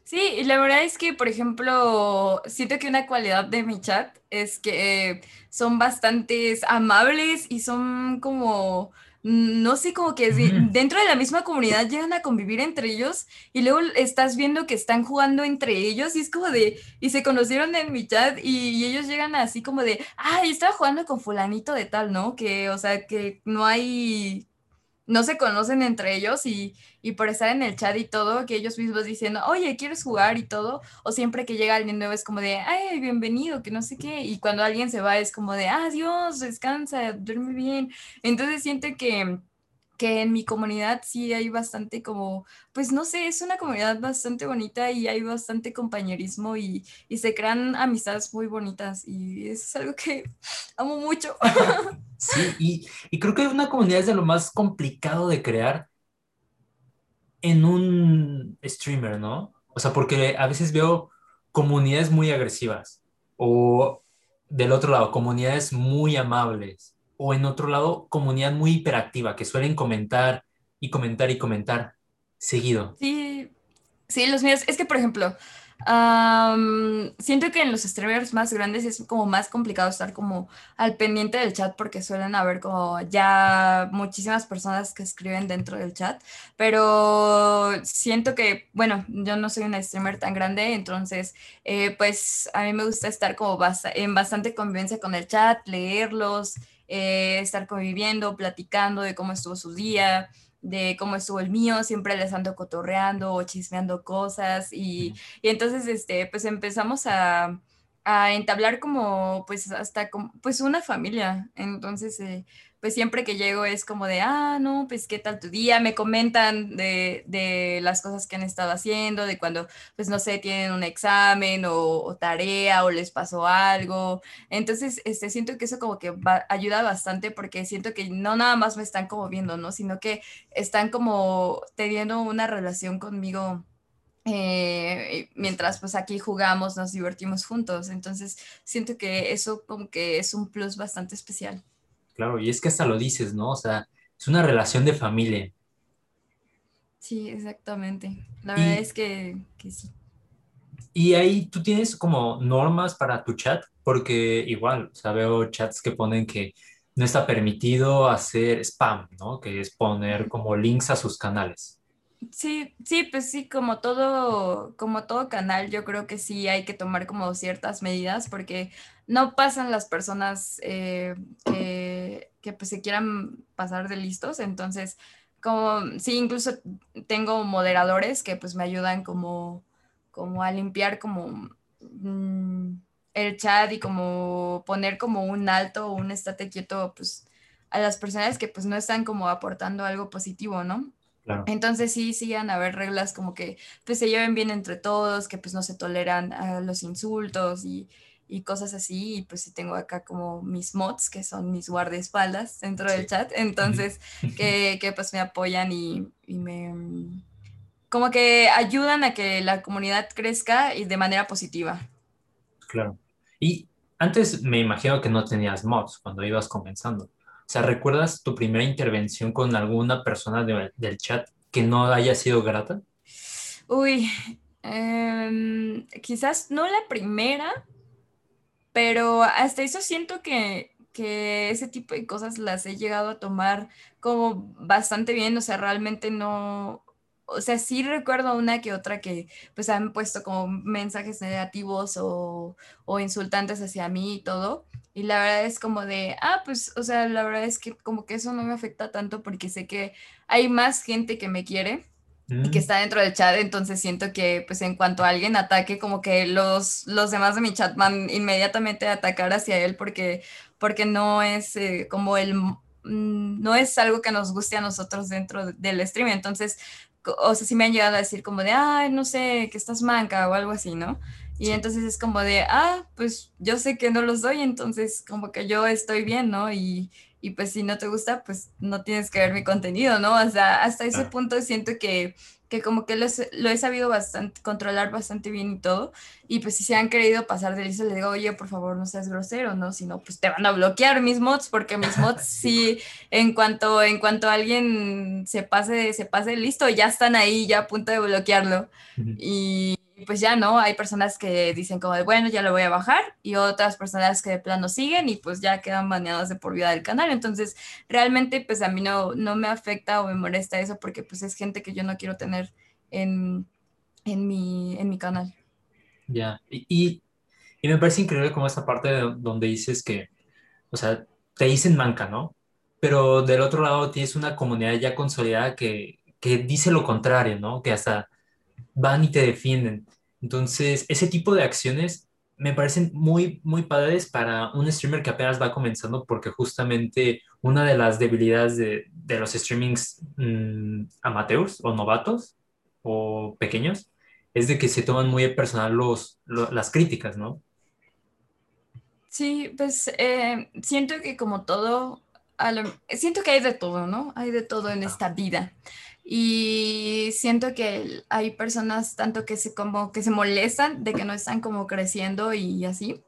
Sí, y la verdad es que, por ejemplo, siento que una cualidad de mi chat es que eh, son bastantes amables y son como, no sé, como que dentro de la misma comunidad llegan a convivir entre ellos y luego estás viendo que están jugando entre ellos y es como de, y se conocieron en mi chat y, y ellos llegan así como de, ah, yo estaba jugando con fulanito de tal, ¿no? Que, o sea, que no hay no se conocen entre ellos y, y por estar en el chat y todo, que ellos mismos diciendo, oye, ¿quieres jugar y todo? O siempre que llega alguien nuevo es como de, ay, bienvenido, que no sé qué. Y cuando alguien se va es como de, adiós, descansa, duerme bien. Entonces siento que que en mi comunidad sí hay bastante como, pues no sé, es una comunidad bastante bonita y hay bastante compañerismo y, y se crean amistades muy bonitas y eso es algo que [laughs] amo mucho. [laughs] Sí, y, y creo que una comunidad es de lo más complicado de crear en un streamer, ¿no? O sea, porque a veces veo comunidades muy agresivas o del otro lado, comunidades muy amables o en otro lado, comunidad muy hiperactiva que suelen comentar y comentar y comentar seguido. Sí, sí, los míos. Es que, por ejemplo, Am, siento que en los streamers más grandes es como más complicado estar como al pendiente del chat porque suelen haber como ya muchísimas personas que escriben dentro del chat, pero siento que, bueno, yo no soy una streamer tan grande, entonces eh, pues a mí me gusta estar como en bastante convivencia con el chat, leerlos, eh, estar conviviendo, platicando de cómo estuvo su día de cómo estuvo el mío, siempre les ando cotorreando o chismeando cosas y, y entonces este, pues empezamos a, a, entablar como pues hasta como, pues una familia, entonces eh, pues siempre que llego es como de, ah, no, pues qué tal tu día, me comentan de, de, las cosas que han estado haciendo, de cuando, pues no sé, tienen un examen o, tarea o les pasó algo. Entonces, este, siento que eso como que ayuda bastante porque siento que no nada más me están como viendo, ¿no? Sino que están como teniendo una relación conmigo. Eh, mientras pues aquí jugamos, nos divertimos juntos. Entonces siento que eso como que es un plus bastante especial. Claro, y es que hasta lo dices, ¿no? O sea, es una relación de familia. Sí, exactamente. La verdad es que, sí. Y ahí tú tienes como normas para tu chat, porque igual, o sea, veo chats que ponen que no está permitido hacer spam, ¿no? Que es poner como links a sus canales. Sí, sí, pues sí, como todo, como todo canal, yo creo que sí hay que tomar como ciertas medidas porque no pasan las personas eh, que, que, pues se quieran pasar de listos, entonces como sí, incluso tengo moderadores que pues me ayudan como, como a limpiar como mm, el chat y como poner como un alto o un estate quieto pues a las personas que pues no están como aportando algo positivo, ¿no? Entonces sí, sí a haber reglas como que pues se lleven bien entre todos, que pues no se toleran ah, los insultos y, y, cosas así. Y pues sí tengo acá como mis mods, que son mis guardaespaldas dentro del chat. Entonces [laughs] que, que, pues me apoyan y, y, me como que ayudan a que la comunidad crezca y de manera positiva. Claro. Y antes me imagino que no tenías mods cuando ibas comenzando. O sea, ¿recuerdas tu primera intervención con alguna persona del chat que no haya sido grata? Uy, em, quizás no la primera, pero hasta eso siento que, que ese tipo de cosas las he llegado a tomar como bastante bien, o sea, realmente no, o sea, sí recuerdo una que otra que pues han puesto como mensajes negativos o, o, insultantes hacia mí y todo. Y la verdad es como de, ah, pues, o sea, la verdad es que como que eso no me afecta tanto porque sé que hay más gente que me quiere y que mm. está dentro del chat, entonces siento que pues en cuanto alguien ataque, como que los, los demás de mi chat van inmediatamente a atacar hacia él porque, porque no es eh, como el mm, no es algo que nos guste a nosotros dentro del stream. Entonces, o sea, sí me han llegado a decir como de, ay, no sé, que estás manca o algo así, ¿no? Y entonces es como de, ah, pues yo sé que no los doy, entonces como que yo estoy bien, ¿no? Y, y pues si no te gusta, pues no tienes que ver mi contenido, ¿no? O sea, hasta ese punto siento que, que como que lo, lo, he sabido bastante, controlar bastante bien y todo. Y pues si se han querido pasar de listo, le digo, oye, por favor, no seas grosero, ¿no? Si no, pues te van a bloquear mis mods, porque mis [laughs] mods sí, en cuanto, en cuanto alguien se pase, se pase listo, ya están ahí, ya a punto de bloquearlo. Y pues ya no, hay personas que dicen como de, bueno, ya lo voy a bajar y otras personas que de plano siguen y pues ya quedan baneadas de por vida del canal. Entonces, realmente pues a mí no, no me afecta o me molesta eso porque pues es gente que yo no quiero tener en, en, mi, en mi canal. Ya, y, y, me parece increíble como esta parte donde dices que, o sea, te dicen manca, ¿no? Pero del otro lado tienes una comunidad ya consolidada que, que dice lo contrario, ¿no? Que hasta van y te defienden. Entonces, ese tipo de acciones me parecen muy, muy padres para un streamer que apenas va comenzando, porque justamente una de las debilidades de, de los streamings mm, amateurs o novatos o pequeños es de que se toman muy personal los, las críticas, ¿no? Sí, pues eh, siento que como todo, siento que hay de todo, ¿no? Hay de todo en esta vida. Y siento que hay personas tanto que se como que se molestan de que no están como creciendo y así,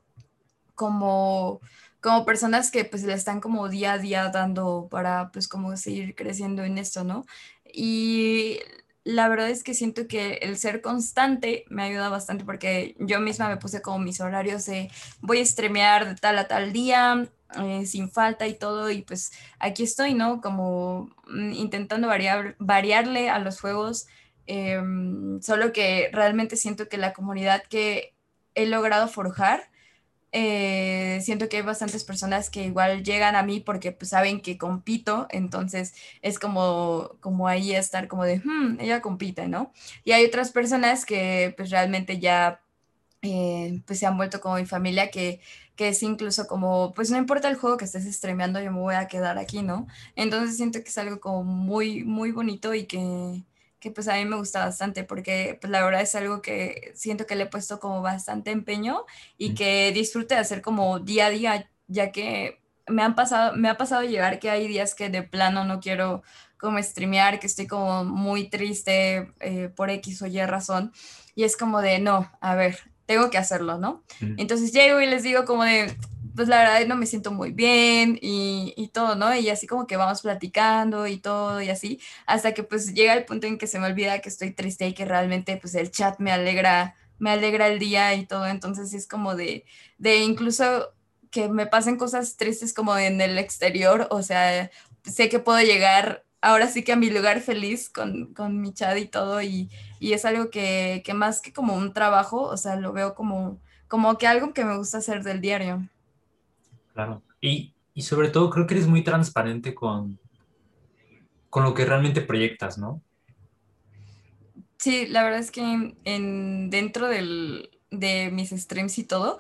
como, como personas que pues le están como día a día dando para pues como seguir creciendo en esto, ¿no? Y la verdad es que siento que el ser constante me ayuda bastante porque yo misma me puse como mis horarios de voy a streamear de tal a tal día, eh, sin falta y todo, y pues aquí estoy, ¿no? Como mm, intentando variar, variarle a los juegos, em, solo que realmente siento que la comunidad que he logrado forjar, eh, siento que hay bastantes personas que igual llegan a mí porque pues saben que compito, entonces es como, como ahí estar como de, hmm, ella compite, ¿no? Y hay otras personas que pues realmente ya eh, pues se han vuelto como mi familia que, que es incluso como, pues no importa el juego que estés streameando, yo me voy a quedar aquí, ¿no? Entonces siento que es algo como muy, muy bonito y que, que pues a mí me gusta bastante porque pues la verdad es algo que siento que le he puesto como bastante empeño y que disfrute de hacer como día a día, ya que me han pasado, me ha pasado llegar que hay días que de plano no quiero como streamear, que estoy como muy triste eh, por X o Y razón y es como de, no, a ver, tengo que hacerlo, ¿no? Entonces llego y les digo como de, pues la verdad no me siento muy bien y, y, todo, ¿no? Y así como que vamos platicando y todo y así, hasta que pues llega el punto en que se me olvida que estoy triste y que realmente pues el chat me alegra, me alegra el día y todo, entonces es como de, de incluso que me pasen cosas tristes como en el exterior, o sea, sé que puedo llegar ahora sí que a mi lugar feliz con, con mi chat y todo y, y es algo que, que, más que como un trabajo, o sea, lo veo como, como que algo que me gusta hacer del diario. Claro. Y, y sobre todo creo que eres muy transparente con, con lo que realmente proyectas, ¿no? Sí, la verdad es que en, dentro del, de mis streams y todo,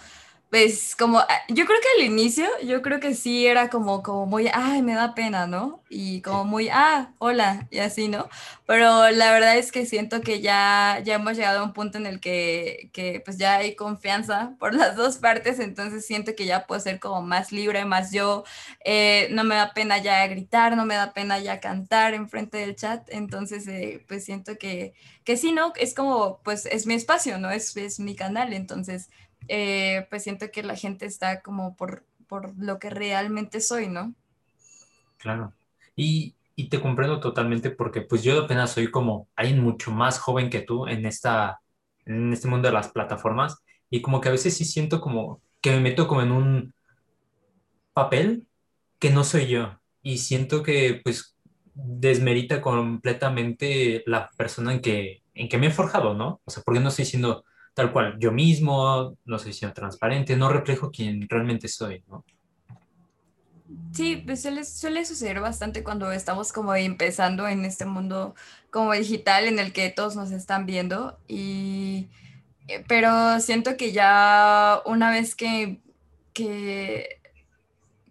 pues como, ah, yo creo que al inicio, yo creo que sí era como, como muy, ay, me da pena, ¿no? Y como muy, ah, hola, y así, ¿no? Pero la verdad es que siento que ya, ya hemos llegado a un punto en el que, que pues ya hay confianza por las dos partes, entonces siento que ya puedo ser como más libre, más yo, eh, no me da pena ya gritar, no me da pena ya cantar enfrente del chat, entonces eh, pues siento que, que sí, ¿no? Es como, pues es mi espacio, ¿no? Es, es mi canal, entonces eh, pues siento que la gente está como por, por lo que realmente soy, ¿no? Claro. Y, y, te comprendo totalmente porque pues yo apenas soy como alguien mucho más joven que tú en, esta, en este mundo de las plataformas y como que a veces sí siento como que me meto como en un papel que no soy yo y siento que pues desmerita completamente la persona en que, en que me he forjado, ¿no? O sea, porque no estoy siendo tal cual, yo mismo, no soy siendo transparente, no reflejo quién realmente soy, ¿no? Sí, pues suele, suele, suceder bastante cuando estamos como empezando en este mundo como digital en el que todos nos están viendo y eh, pero siento que ya una vez que, que,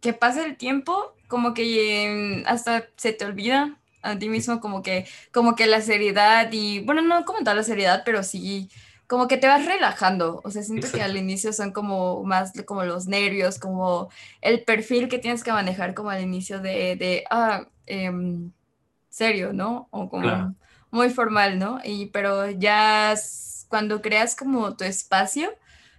que pasa el tiempo, como que hasta se te olvida a ti mismo como que, como que la seriedad y, bueno, no como tal la seriedad, pero sí como que te vas relajando, o sea, siento que al inicio son como más como los nervios, como el perfil que tienes que manejar como al inicio de, de ah, em, serio, ¿no? O como muy formal, ¿no? Y pero ya cuando creas como tu espacio,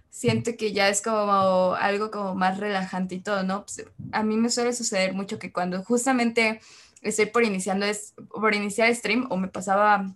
siento que ya es como algo como más relajante y todo, ¿no? Pues, a mí me suele suceder mucho que cuando justamente estoy por iniciando es por iniciar stream o me pasaba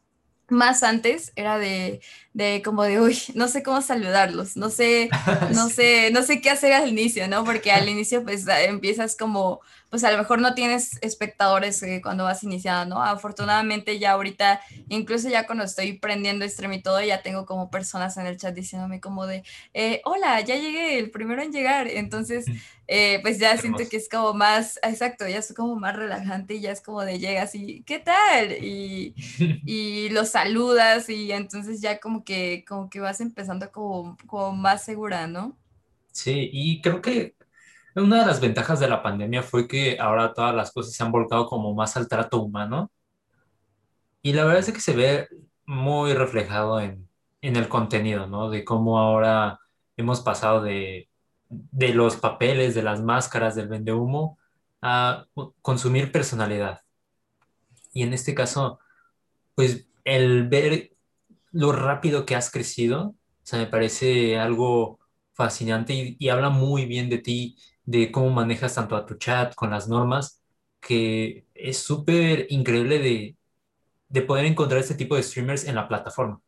más antes era de, de, como de, uy, no sé cómo saludarlos, no sé, [laughs] no sé, no sé qué hacer al inicio, ¿no? Porque al inicio pues empiezas como pues a lo mejor no tienes espectadores eh, cuando vas iniciando, ¿no? Afortunadamente ya ahorita, incluso ya cuando estoy prendiendo stream y todo, ya tengo como personas en el chat diciéndome como de, eh, hola, ya llegué, el primero en llegar. Entonces, eh, pues ya siento que es como más, exacto, ya es como más relajante y ya es como de llegas y, ¿qué tal? Y, [laughs] y los saludas y entonces ya como que, como que vas empezando como, como más segura, ¿no? Sí, y creo que una de las ventajas de la pandemia fue que ahora todas las cosas se han volcado como más al trato humano. Y la verdad es que se ve muy reflejado en, en el contenido, ¿no? De cómo ahora hemos pasado de, de los papeles, de las máscaras del vendehumo a consumir personalidad. Y en este caso, pues el ver lo rápido que has crecido, o sea, me parece algo fascinante y, habla muy bien de ti, de cómo manejas tanto a tu chat con las normas, que es súper increíble de, de poder encontrar este tipo de streamers en la plataforma.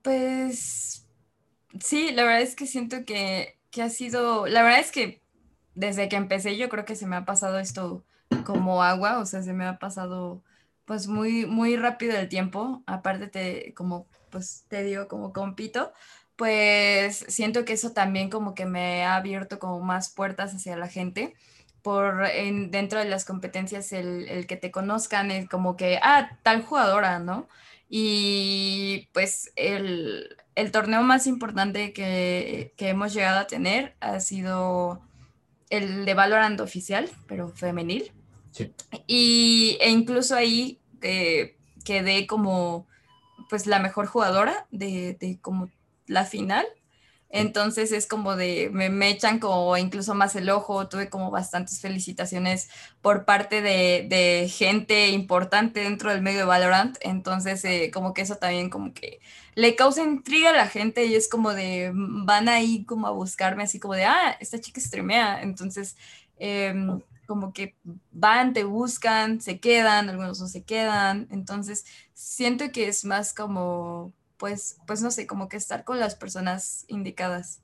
Pues sí, la verdad es que siento que, que ha sido, la verdad es que desde que empecé yo creo que se me ha pasado esto como agua, o sea, se me ha pasado pues muy, muy rápido el tiempo, aparte te, como, pues te digo, como compito, pues siento que eso también como que me ha abierto como más puertas hacia la gente, por en, dentro de las competencias el, el que te conozcan, es como que, ah, tal jugadora, ¿no? Y pues el, el torneo más importante que, que, hemos llegado a tener ha sido el de Valorant oficial, pero femenil. Sí. Y, e incluso ahí eh, quedé como pues la mejor jugadora de, de como la final. Entonces es como de, me, me, echan como incluso más el ojo, tuve como bastantes felicitaciones por parte de, de gente importante dentro del medio de Valorant, entonces eh, como que eso también como que le causa intriga a la gente y es como de, van ahí como a buscarme así como de, ah, esta chica streamea, entonces eh, como que van, te buscan, se quedan, algunos no se quedan, entonces siento que es más como pues, pues no sé, como que estar con las personas indicadas.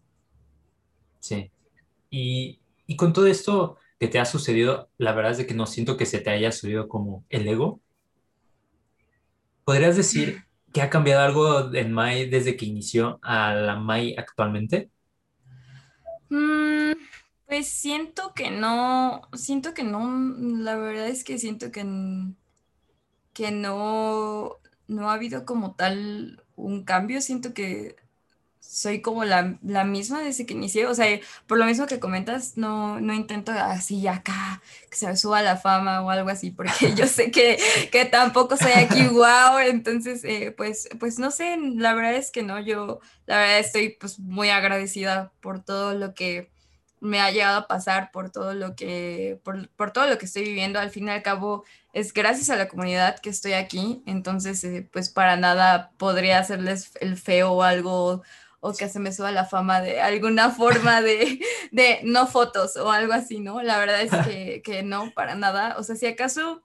Sí. Y, y con todo esto que te ha sucedido, la verdad es de que no siento que se te haya subido como el ego. ¿Podrías decir [clears throat] que ha cambiado algo en Mai desde que inició a la Mai actualmente? Mm, pues siento que no, siento que no, la verdad es que siento que, que no, no ha habido como tal un cambio, siento que soy como la, la, misma desde que inicié, o sea, por lo mismo que comentas, no, no intento así acá, que se me suba la fama o algo así, porque yo sé que, [laughs] que tampoco soy aquí wow, entonces, eh, pues, pues no sé, la verdad es que no, yo la verdad estoy pues muy agradecida por todo lo que me ha llegado a pasar, por todo lo que, por, todo lo que estoy viviendo, al fin y al cabo, es gracias a la comunidad que estoy aquí, entonces eh, pues para nada podría hacerles el feo o algo o que se me suba la fama de alguna [laughs] forma de, de no fotos o algo así, ¿no? La verdad es que, que no, para nada. O sea, si acaso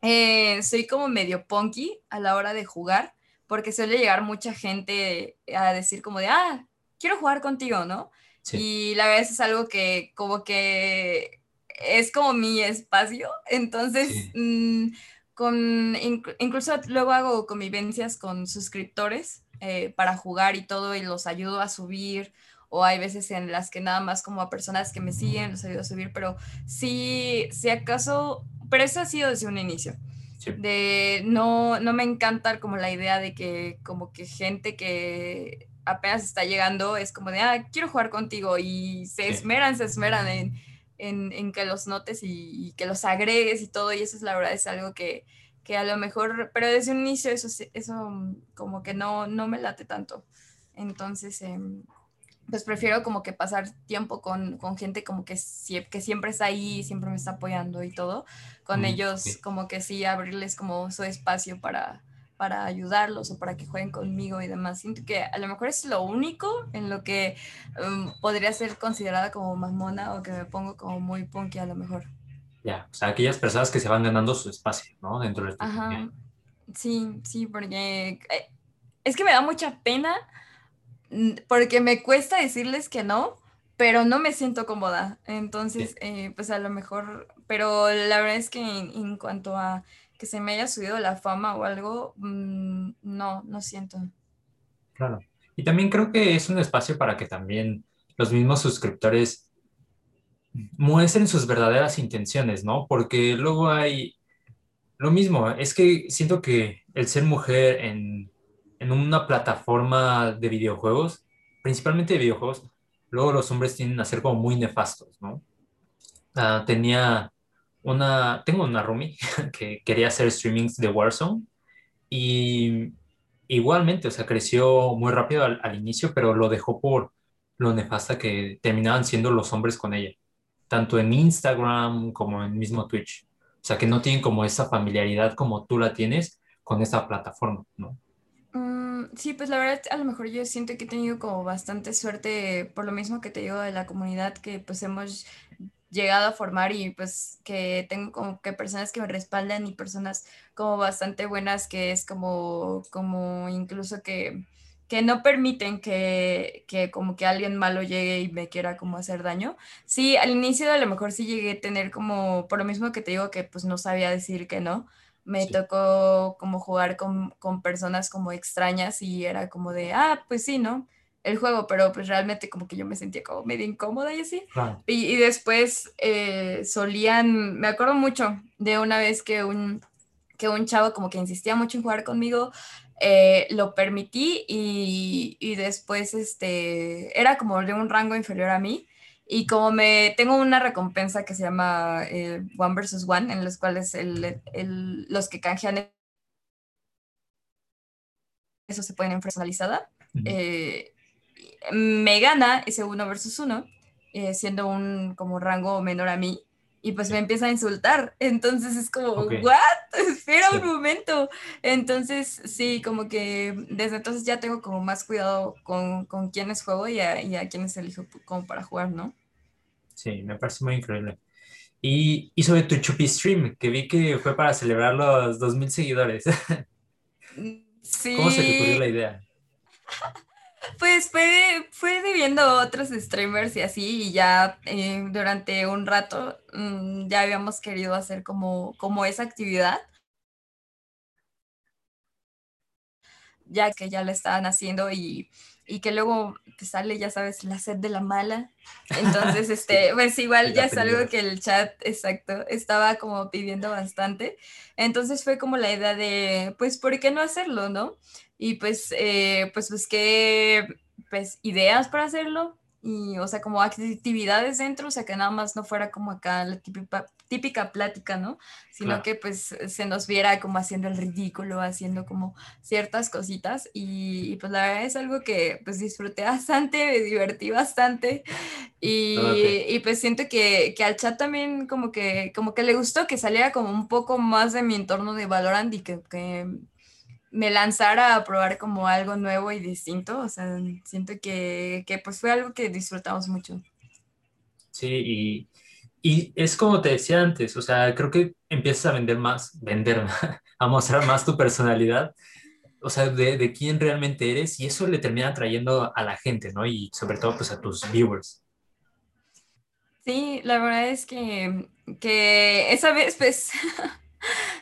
eh, soy como medio punky a la hora de jugar, porque suele llegar mucha gente a decir como de, ah, quiero jugar contigo, ¿no? Sí. Y la verdad es algo que como que es como mi espacio, [laughs] entonces sí. mmm, con, inc incluso luego hago convivencias con suscriptores eh, para jugar y todo y los ayudo a subir o hay veces en las que nada más como a personas que me siguen los ayudo a subir, pero sí, si acaso, pero eso ha sido desde un inicio. Sí. De no, no me encanta como la idea de que como que gente que apenas está llegando es como de, ah, quiero jugar contigo y se esmeran, se esmeran en en, en que los notes y, y, que los agregues y todo, y eso es la verdad, es algo que, que a lo mejor, pero desde un inicio eso, eso como que no, no me late tanto. Entonces, eh, pues prefiero como que pasar tiempo con, con gente como que, que siempre está ahí, siempre me está apoyando y todo. Con mm, ellos sí. como que sí, abrirles como su espacio para, para ayudarlos o para que jueguen conmigo y demás. Siento que a lo mejor es lo único en lo que um, podría ser considerada como mamona o que me pongo como muy punky a lo mejor. Ya, o sea, aquellas personas que se van ganando su espacio, ¿no? Dentro de este Ajá. Sí, sí, porque eh, es que me da mucha pena mm, porque me cuesta decirles que no, pero no me siento cómoda. Entonces, eh, pues a lo mejor, pero la verdad es que en, en cuanto a que se me haya subido la fama o algo, mmm, no, no siento. Claro. Y también creo que es un espacio para que también los mismos suscriptores muestren sus verdaderas intenciones, ¿no? Porque luego hay lo mismo, es que siento que el ser mujer en, en una plataforma de videojuegos, principalmente de videojuegos, luego los hombres tienden a ser como muy nefastos, ¿no? Uh, tenía una, tengo una roomie [laughs] que quería hacer streamings de Warzone y igualmente, o sea, creció muy rápido al, inicio, pero lo dejó por lo nefasta que terminaban siendo los hombres con ella, tanto en Instagram como en mismo Twitch. O sea, que no tienen como esa familiaridad como tú la tienes con esa plataforma, ¿no? Mm, sí, pues la verdad, a lo mejor yo siento que he tenido como bastante suerte por lo mismo que te digo de la comunidad que pues hemos llegado a formar y pues que tengo como que personas que me respaldan y personas como bastante buenas que es como, como incluso que, que no permiten que, que como que alguien malo llegue y me quiera como hacer daño. Sí, al inicio a lo mejor sí llegué a tener como, por lo mismo que te digo que pues no sabía decir que no, me Sí, tocó como jugar con, con personas como extrañas y era como de, ah, pues sí, ¿no? El juego, pero pues realmente como que yo me sentía como medio incómoda y así. claro. Y, y después eh, solían, me acuerdo mucho de una vez que un, que un chavo como que insistía mucho en jugar conmigo, eh, lo permití y, y después este, era como de un rango inferior a mí. Y como me tengo una recompensa que se llama eh, One versus One, en los cuales el, el, los que canjean eso se pueden en personalizada, Ujú. eh, me gana ese uno versus uno, eh, siendo un como rango menor a mí, y pues me empieza a insultar. Entonces es como, Ok. ¿what? [laughs] Espera Sí. un momento. Entonces, sí, como que desde entonces ya tengo como más cuidado con, con quiénes juego y a, y a quiénes elijo como para jugar, ¿no? Sí, me parece muy increíble. Y, y sobre tu Chupi Stream, que vi que fue para celebrar los 2000 seguidores. [laughs] ¿Cómo se te ocurrió Sí, la idea? Pues fue, fue viendo otros streamers y así, y ya eh, durante un rato mm, ya habíamos querido hacer como, como esa actividad, ya que ya la estaban haciendo y, y que luego te sale, ya sabes, la sed de la mala. [laughs] Entonces, Sí, este, pues igual ya es algo que el chat, exacto, estaba como pidiendo bastante. Entonces fue como la idea de, pues, ¿por qué no hacerlo, no? Y pues, eh, pues busqué, pues, ideas para hacerlo. Y, o sea, como actividades dentro, o sea, que nada más no fuera como acá la típica, típica plática, ¿no? Sino Claro. que pues se nos viera como haciendo el ridículo, haciendo como ciertas cositas y, y, pues la verdad es algo que pues disfruté [laughs] bastante, me divertí bastante y, y pues siento que, que, al chat también como que, como que le gustó que saliera como un poco más de mi entorno de Valorant y que, que me lanzara a probar como algo nuevo y distinto, o sea, siento que, que pues fue algo que disfrutamos mucho. Sí, y, y es como te decía antes, o sea, creo que empiezas a vender más, vender, [laughs] a mostrar más tu personalidad, o sea, de, de quién realmente eres, y eso le termina trayendo a la gente, ¿no? Y sobre todo, pues, a tus viewers. Sí, la verdad es que, que esa vez, pues, [laughs]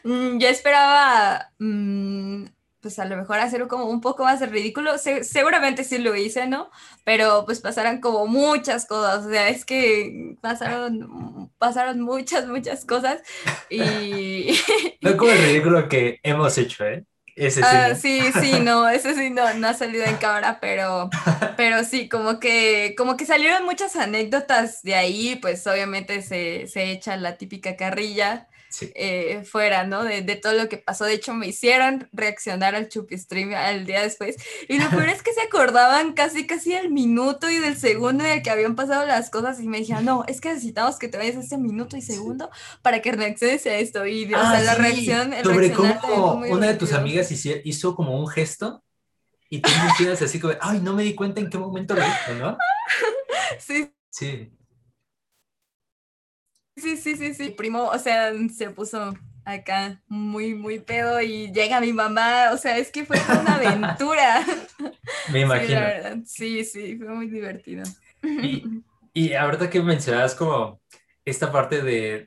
yo esperaba, mmm, pues a lo mejor hacer como un poco más de ridículo. Se, seguramente sí lo hice, ¿no? Pero pues pasaron como muchas cosas. O sea, es que pasaron, pasaron muchas, muchas cosas. Y. No como el ridículo que hemos hecho, ¿eh? Ese sí, Ah, sí, sí, no, ese sí no, no ha salido en cámara, pero, pero sí, como que, como que salieron muchas anécdotas de ahí, pues obviamente se, se echa la típica carrilla Sí. eh, fuera, ¿no? De, de, todo lo que pasó. De hecho, me hicieron reaccionar al Chupi Stream al día después. Y lo peor es que se acordaban casi, casi del minuto y del segundo en el que habían pasado las cosas. Y me dijeron, no, es que necesitamos que te vayas ese minuto y segundo sí. para que reacciones a esto. Y, ah, o sea, sí. la reacción. El Sobre cómo una de tus amigas hizo, hizo como un gesto y tú me así como, ay, no me di cuenta en qué momento lo hizo, ¿no? [laughs] Sí. Sí. Sí, sí, sí, sí. Primo, o sea, se puso acá muy, muy pedo y llega mi mamá, o sea, es que fue una aventura. [laughs] Me imagino. Sí, la verdad. sí, sí, fue muy divertido. Y, [laughs] y ahorita que mencionabas como esta parte de,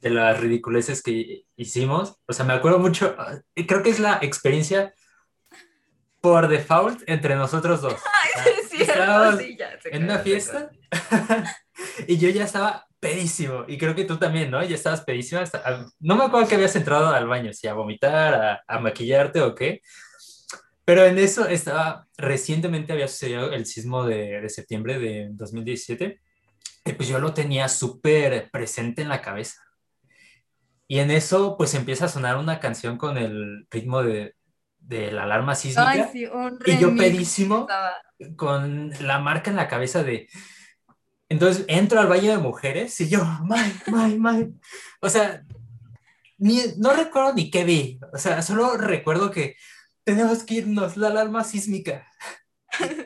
de las ridiculeces que hicimos, o sea, me acuerdo mucho, creo que es la experiencia por default entre nosotros dos. [laughs] Ay, sí, es cierto, sí, ya, en una fiesta y yo ya estaba pedísimo y creo que tú también, ¿no? Ya estabas pedísima. Hasta, no me acuerdo que habías entrado al baño, si a vomitar, a, a, maquillarte o qué. Pero en eso estaba, recientemente había sucedido el sismo de, de septiembre de 2017 y pues yo lo tenía súper presente en la cabeza. Y en eso pues empieza a sonar una canción con el ritmo de, de la alarma sísmica. Ay, sí, un y yo pedísimo con la marca en la cabeza de... Entonces entro al baño de mujeres y yo, my, my, my. O sea, ni, no recuerdo ni qué vi. O sea, solo recuerdo que tenemos que irnos, la alarma sísmica.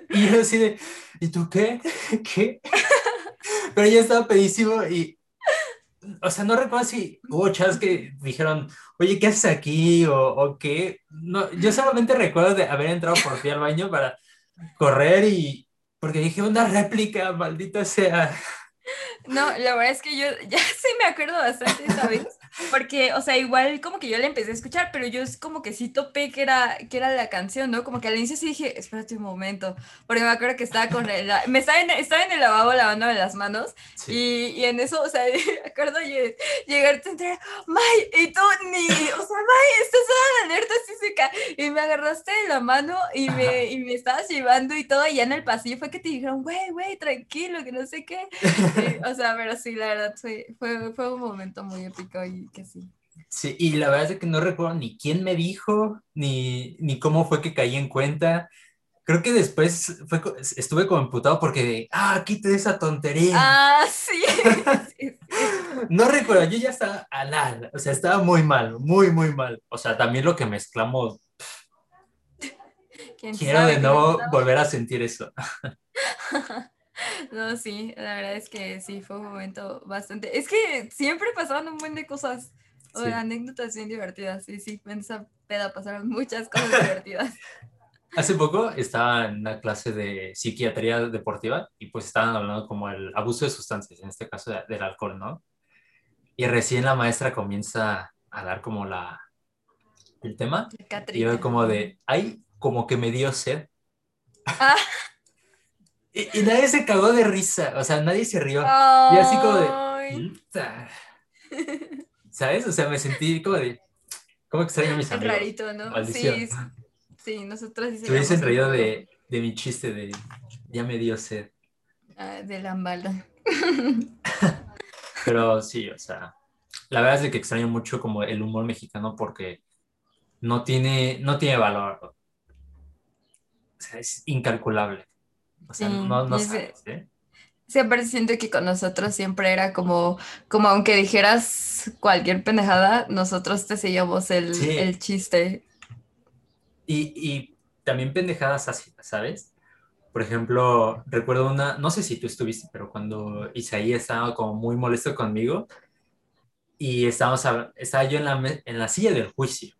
Y yo así de, ¿y tú qué? [laughs] ¿Qué? Pero ya estaba pedísimo y, o sea, no recuerdo si hubo chavos que dijeron, oye, ¿qué haces aquí? O, o qué. No, yo solamente recuerdo de haber entrado por ti al baño para correr y, porque dije, una réplica, maldita sea. No, la verdad es que yo ya [laughs] sí me acuerdo bastante esa vez, porque, o sea, igual como que yo la empecé a escuchar, pero yo es como que sí topé que era, que era la canción, ¿no? Como que al inicio sí dije, espérate un momento, porque me acuerdo que estaba con el, me estaba en, estaba en el lavabo lavándome las manos, y, y, en eso, o sea, [laughs] me acuerdo llegarte entre, May, y tú ni, o sea, May, estás en alerta sísmica, y me agarraste de la mano y me, y me estabas llevando y todo, y ya en el pasillo fue que te dijeron, güey, güey, tranquilo, que no sé qué, o sea, pero sí, la verdad, fue, fue, fue un momento muy épico y que sí. Sí, y la verdad es que no recuerdo ni quién me dijo, ni, ni cómo fue que caí en cuenta. Creo que después fue, estuve como emputado porque, ah, quité esa tontería. Ah, [laughs] sí. no recuerdo, yo ya estaba alal, o sea, estaba muy mal, muy, muy mal. O sea, también lo que mezclamos. Quiero de nuevo volver a sentir eso. [laughs] No, sí, la verdad es que sí, fue un momento bastante. Es que siempre pasaban un buen de cosas, o anécdotas bien divertidas. Sí, sí, en esa peda pasaron muchas cosas divertidas. [laughs] Hace poco estaba en una clase de psiquiatría deportiva y pues estaban hablando como el abuso de sustancias, en este caso del alcohol, ¿no? Y recién la maestra comienza a dar como la el tema y yo como de, ay, como que me dio sed. Ah. [laughs] Y, nadie se cagó de risa, o sea, nadie se rió. Y así como de... ¿Sabes? O sea, me sentí como de... ¿Cómo extraño a mis amigos? rarito, ¿no? Sí, sí, nosotros sí se hubiesen reído de, de, mi chiste de... Ya me dio sed. Ah, de la bala. [laughs] Pero sí, o sea, la verdad es que extraño mucho como el humor mexicano porque no tiene, no tiene valor. O sea, es incalculable. O sea, no, no sabes, ¿eh? Siempre siento que con nosotros siempre era como, como aunque dijeras cualquier pendejada, nosotros te seguíamos el, el chiste. Y, y, también pendejadas así, ¿sabes? Por ejemplo, recuerdo una, no sé si tú estuviste, pero cuando Isaí estaba como muy molesto conmigo y estábamos, estaba yo en la, en la silla del juicio.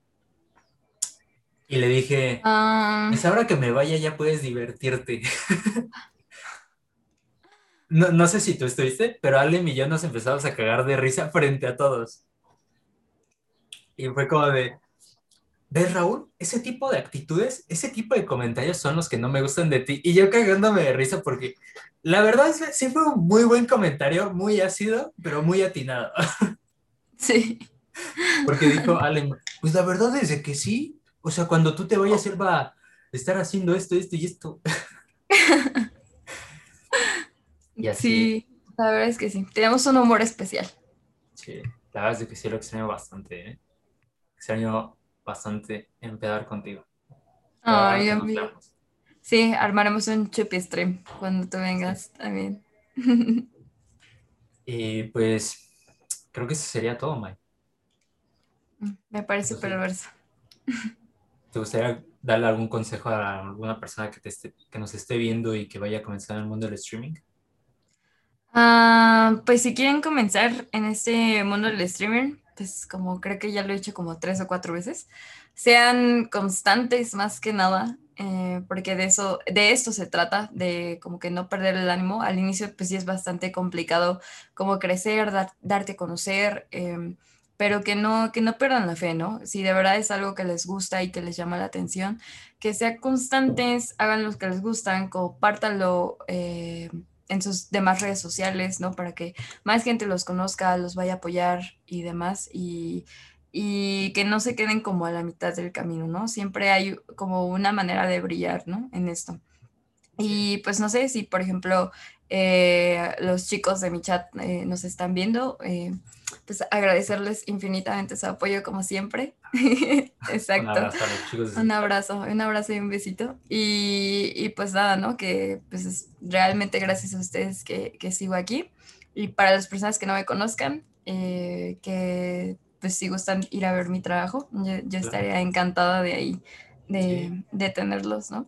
Y le dije, ah. es ahora que me vaya ya puedes divertirte. [laughs] no, sé si tú estuviste, pero Ale y yo nos empezamos a cagar de risa frente a todos. Y fue como de, ¿ves Raúl? Ese tipo de actitudes, ese tipo de comentarios son los que no me gustan de ti. Y yo cagándome de risa porque la verdad es que sí fue un muy buen comentario, muy ácido, pero muy atinado. [laughs] Sí. Porque dijo Ale, pues la verdad es que sí, o sea, cuando tú te vayas, él va a estar haciendo esto, esto y esto. [laughs] y así. Sí, la verdad es que sí. Tenemos un humor especial. Sí, la verdad es que sí lo extraño bastante, ¿eh? Extraño bastante empezar contigo. Ay, amigo. Sí, armaremos un chupi stream cuando tú vengas también. [laughs] y pues creo que eso sería todo, Mike. Me parece perverso. [laughs] ¿Te gustaría darle algún consejo a alguna persona que, te que nos esté viendo y que vaya a comenzar en el mundo del streaming? Ah, pues si quieren comenzar en este mundo del streaming, pues como creo que ya lo he hecho como tres o cuatro veces, sean constantes más que nada, eh, porque de eso, de esto se trata, de como que no perder el ánimo. Al inicio pues sí es bastante complicado como crecer, darte a conocer. Em, pero que no, que no pierdan la fe, ¿no? Si de verdad es algo que les gusta y que les llama la atención, que sean constantes, hagan lo que les gustan, compártanlo eh, en sus demás redes sociales, ¿no? Para que más gente los conozca, los vaya a apoyar y demás, y, y que no se queden como a la mitad del camino, ¿no? Siempre hay como una manera de brillar, ¿no? En esto. Y pues no sé si, por ejemplo, eh, los chicos de mi chat eh, nos están viendo, pues agradecerles infinitamente su apoyo como siempre. [laughs] Exacto. Un abrazo, chicos. un abrazo, un abrazo y un besito. Y, y, pues nada, ¿no? Que pues es realmente gracias a ustedes que, que sigo aquí. Y para las personas que no me conozcan, eh, que pues si gustan ir a ver mi trabajo, yo, yo estaría encantada de ahí de, Sí. de tenerlos, ¿no?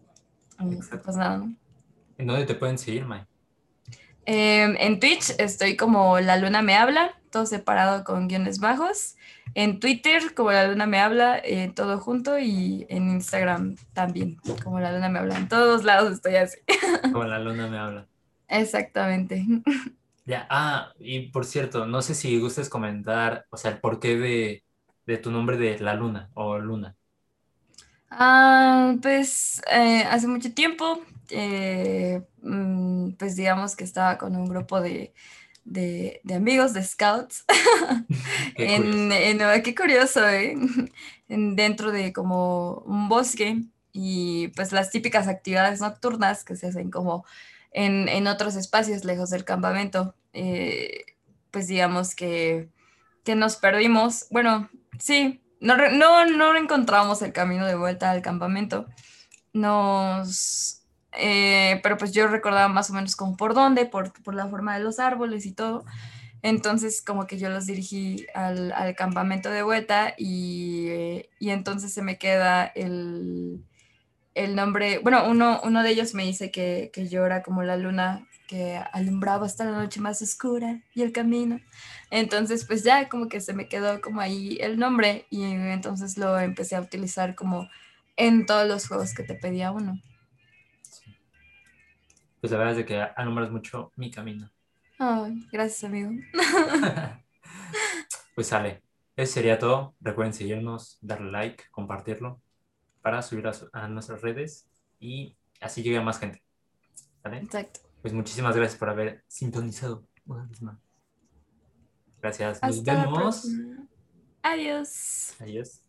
Exacto. Pues nada, ¿no? ¿En dónde te pueden seguir, May? Eh, en Twitch estoy como La Luna Me Habla, todo separado con guiones bajos. En Twitter como La Luna Me Habla, eh, todo junto. Y en Instagram también, como La Luna Me Habla. En todos lados estoy así. [laughs] Como la luna me habla. Exactamente. Ya, ah, y por cierto, no sé si gustes comentar, o sea, el porqué de, de tu nombre de la luna o luna. Ah, pues eh, hace mucho tiempo, eh, mm, pues digamos que estaba con un grupo de, de- de amigos, de scouts, [laughs] [laughs] Qué en, en- qué curioso, ¿eh? [laughs] En- dentro de como un bosque y pues las típicas actividades nocturnas que se hacen como en, en otros espacios lejos del campamento, eh, pues digamos que, que nos perdimos, bueno, sí, no, no, no encontramos el camino de vuelta al campamento, nos... eh, pero pues yo recordaba más o menos como por dónde, por, por la forma de los árboles y todo. Entonces como que yo los dirigí al, campamento de vuelta y, eh, y entonces se me queda el, el nombre, bueno, uno, uno de ellos me dice que, que yo era como la luna que alumbraba hasta la noche más oscura y el camino. Entonces pues ya como que se me quedó como ahí el nombre y entonces lo empecé a utilizar como en todos los juegos que te pedía uno. Pues la verdad es de que alumbras mucho mi camino. Ay, gracias amigo. [laughs] Pues sale. Eso sería todo. Recuerden seguirnos, darle like, compartirlo para subir a, su- a nuestras redes y así llegue a más gente. ¿Vale? Exacto. Pues muchísimas gracias por haber sintonizado una vez más. Gracias. Nos Hasta vemos. Adiós. Adiós.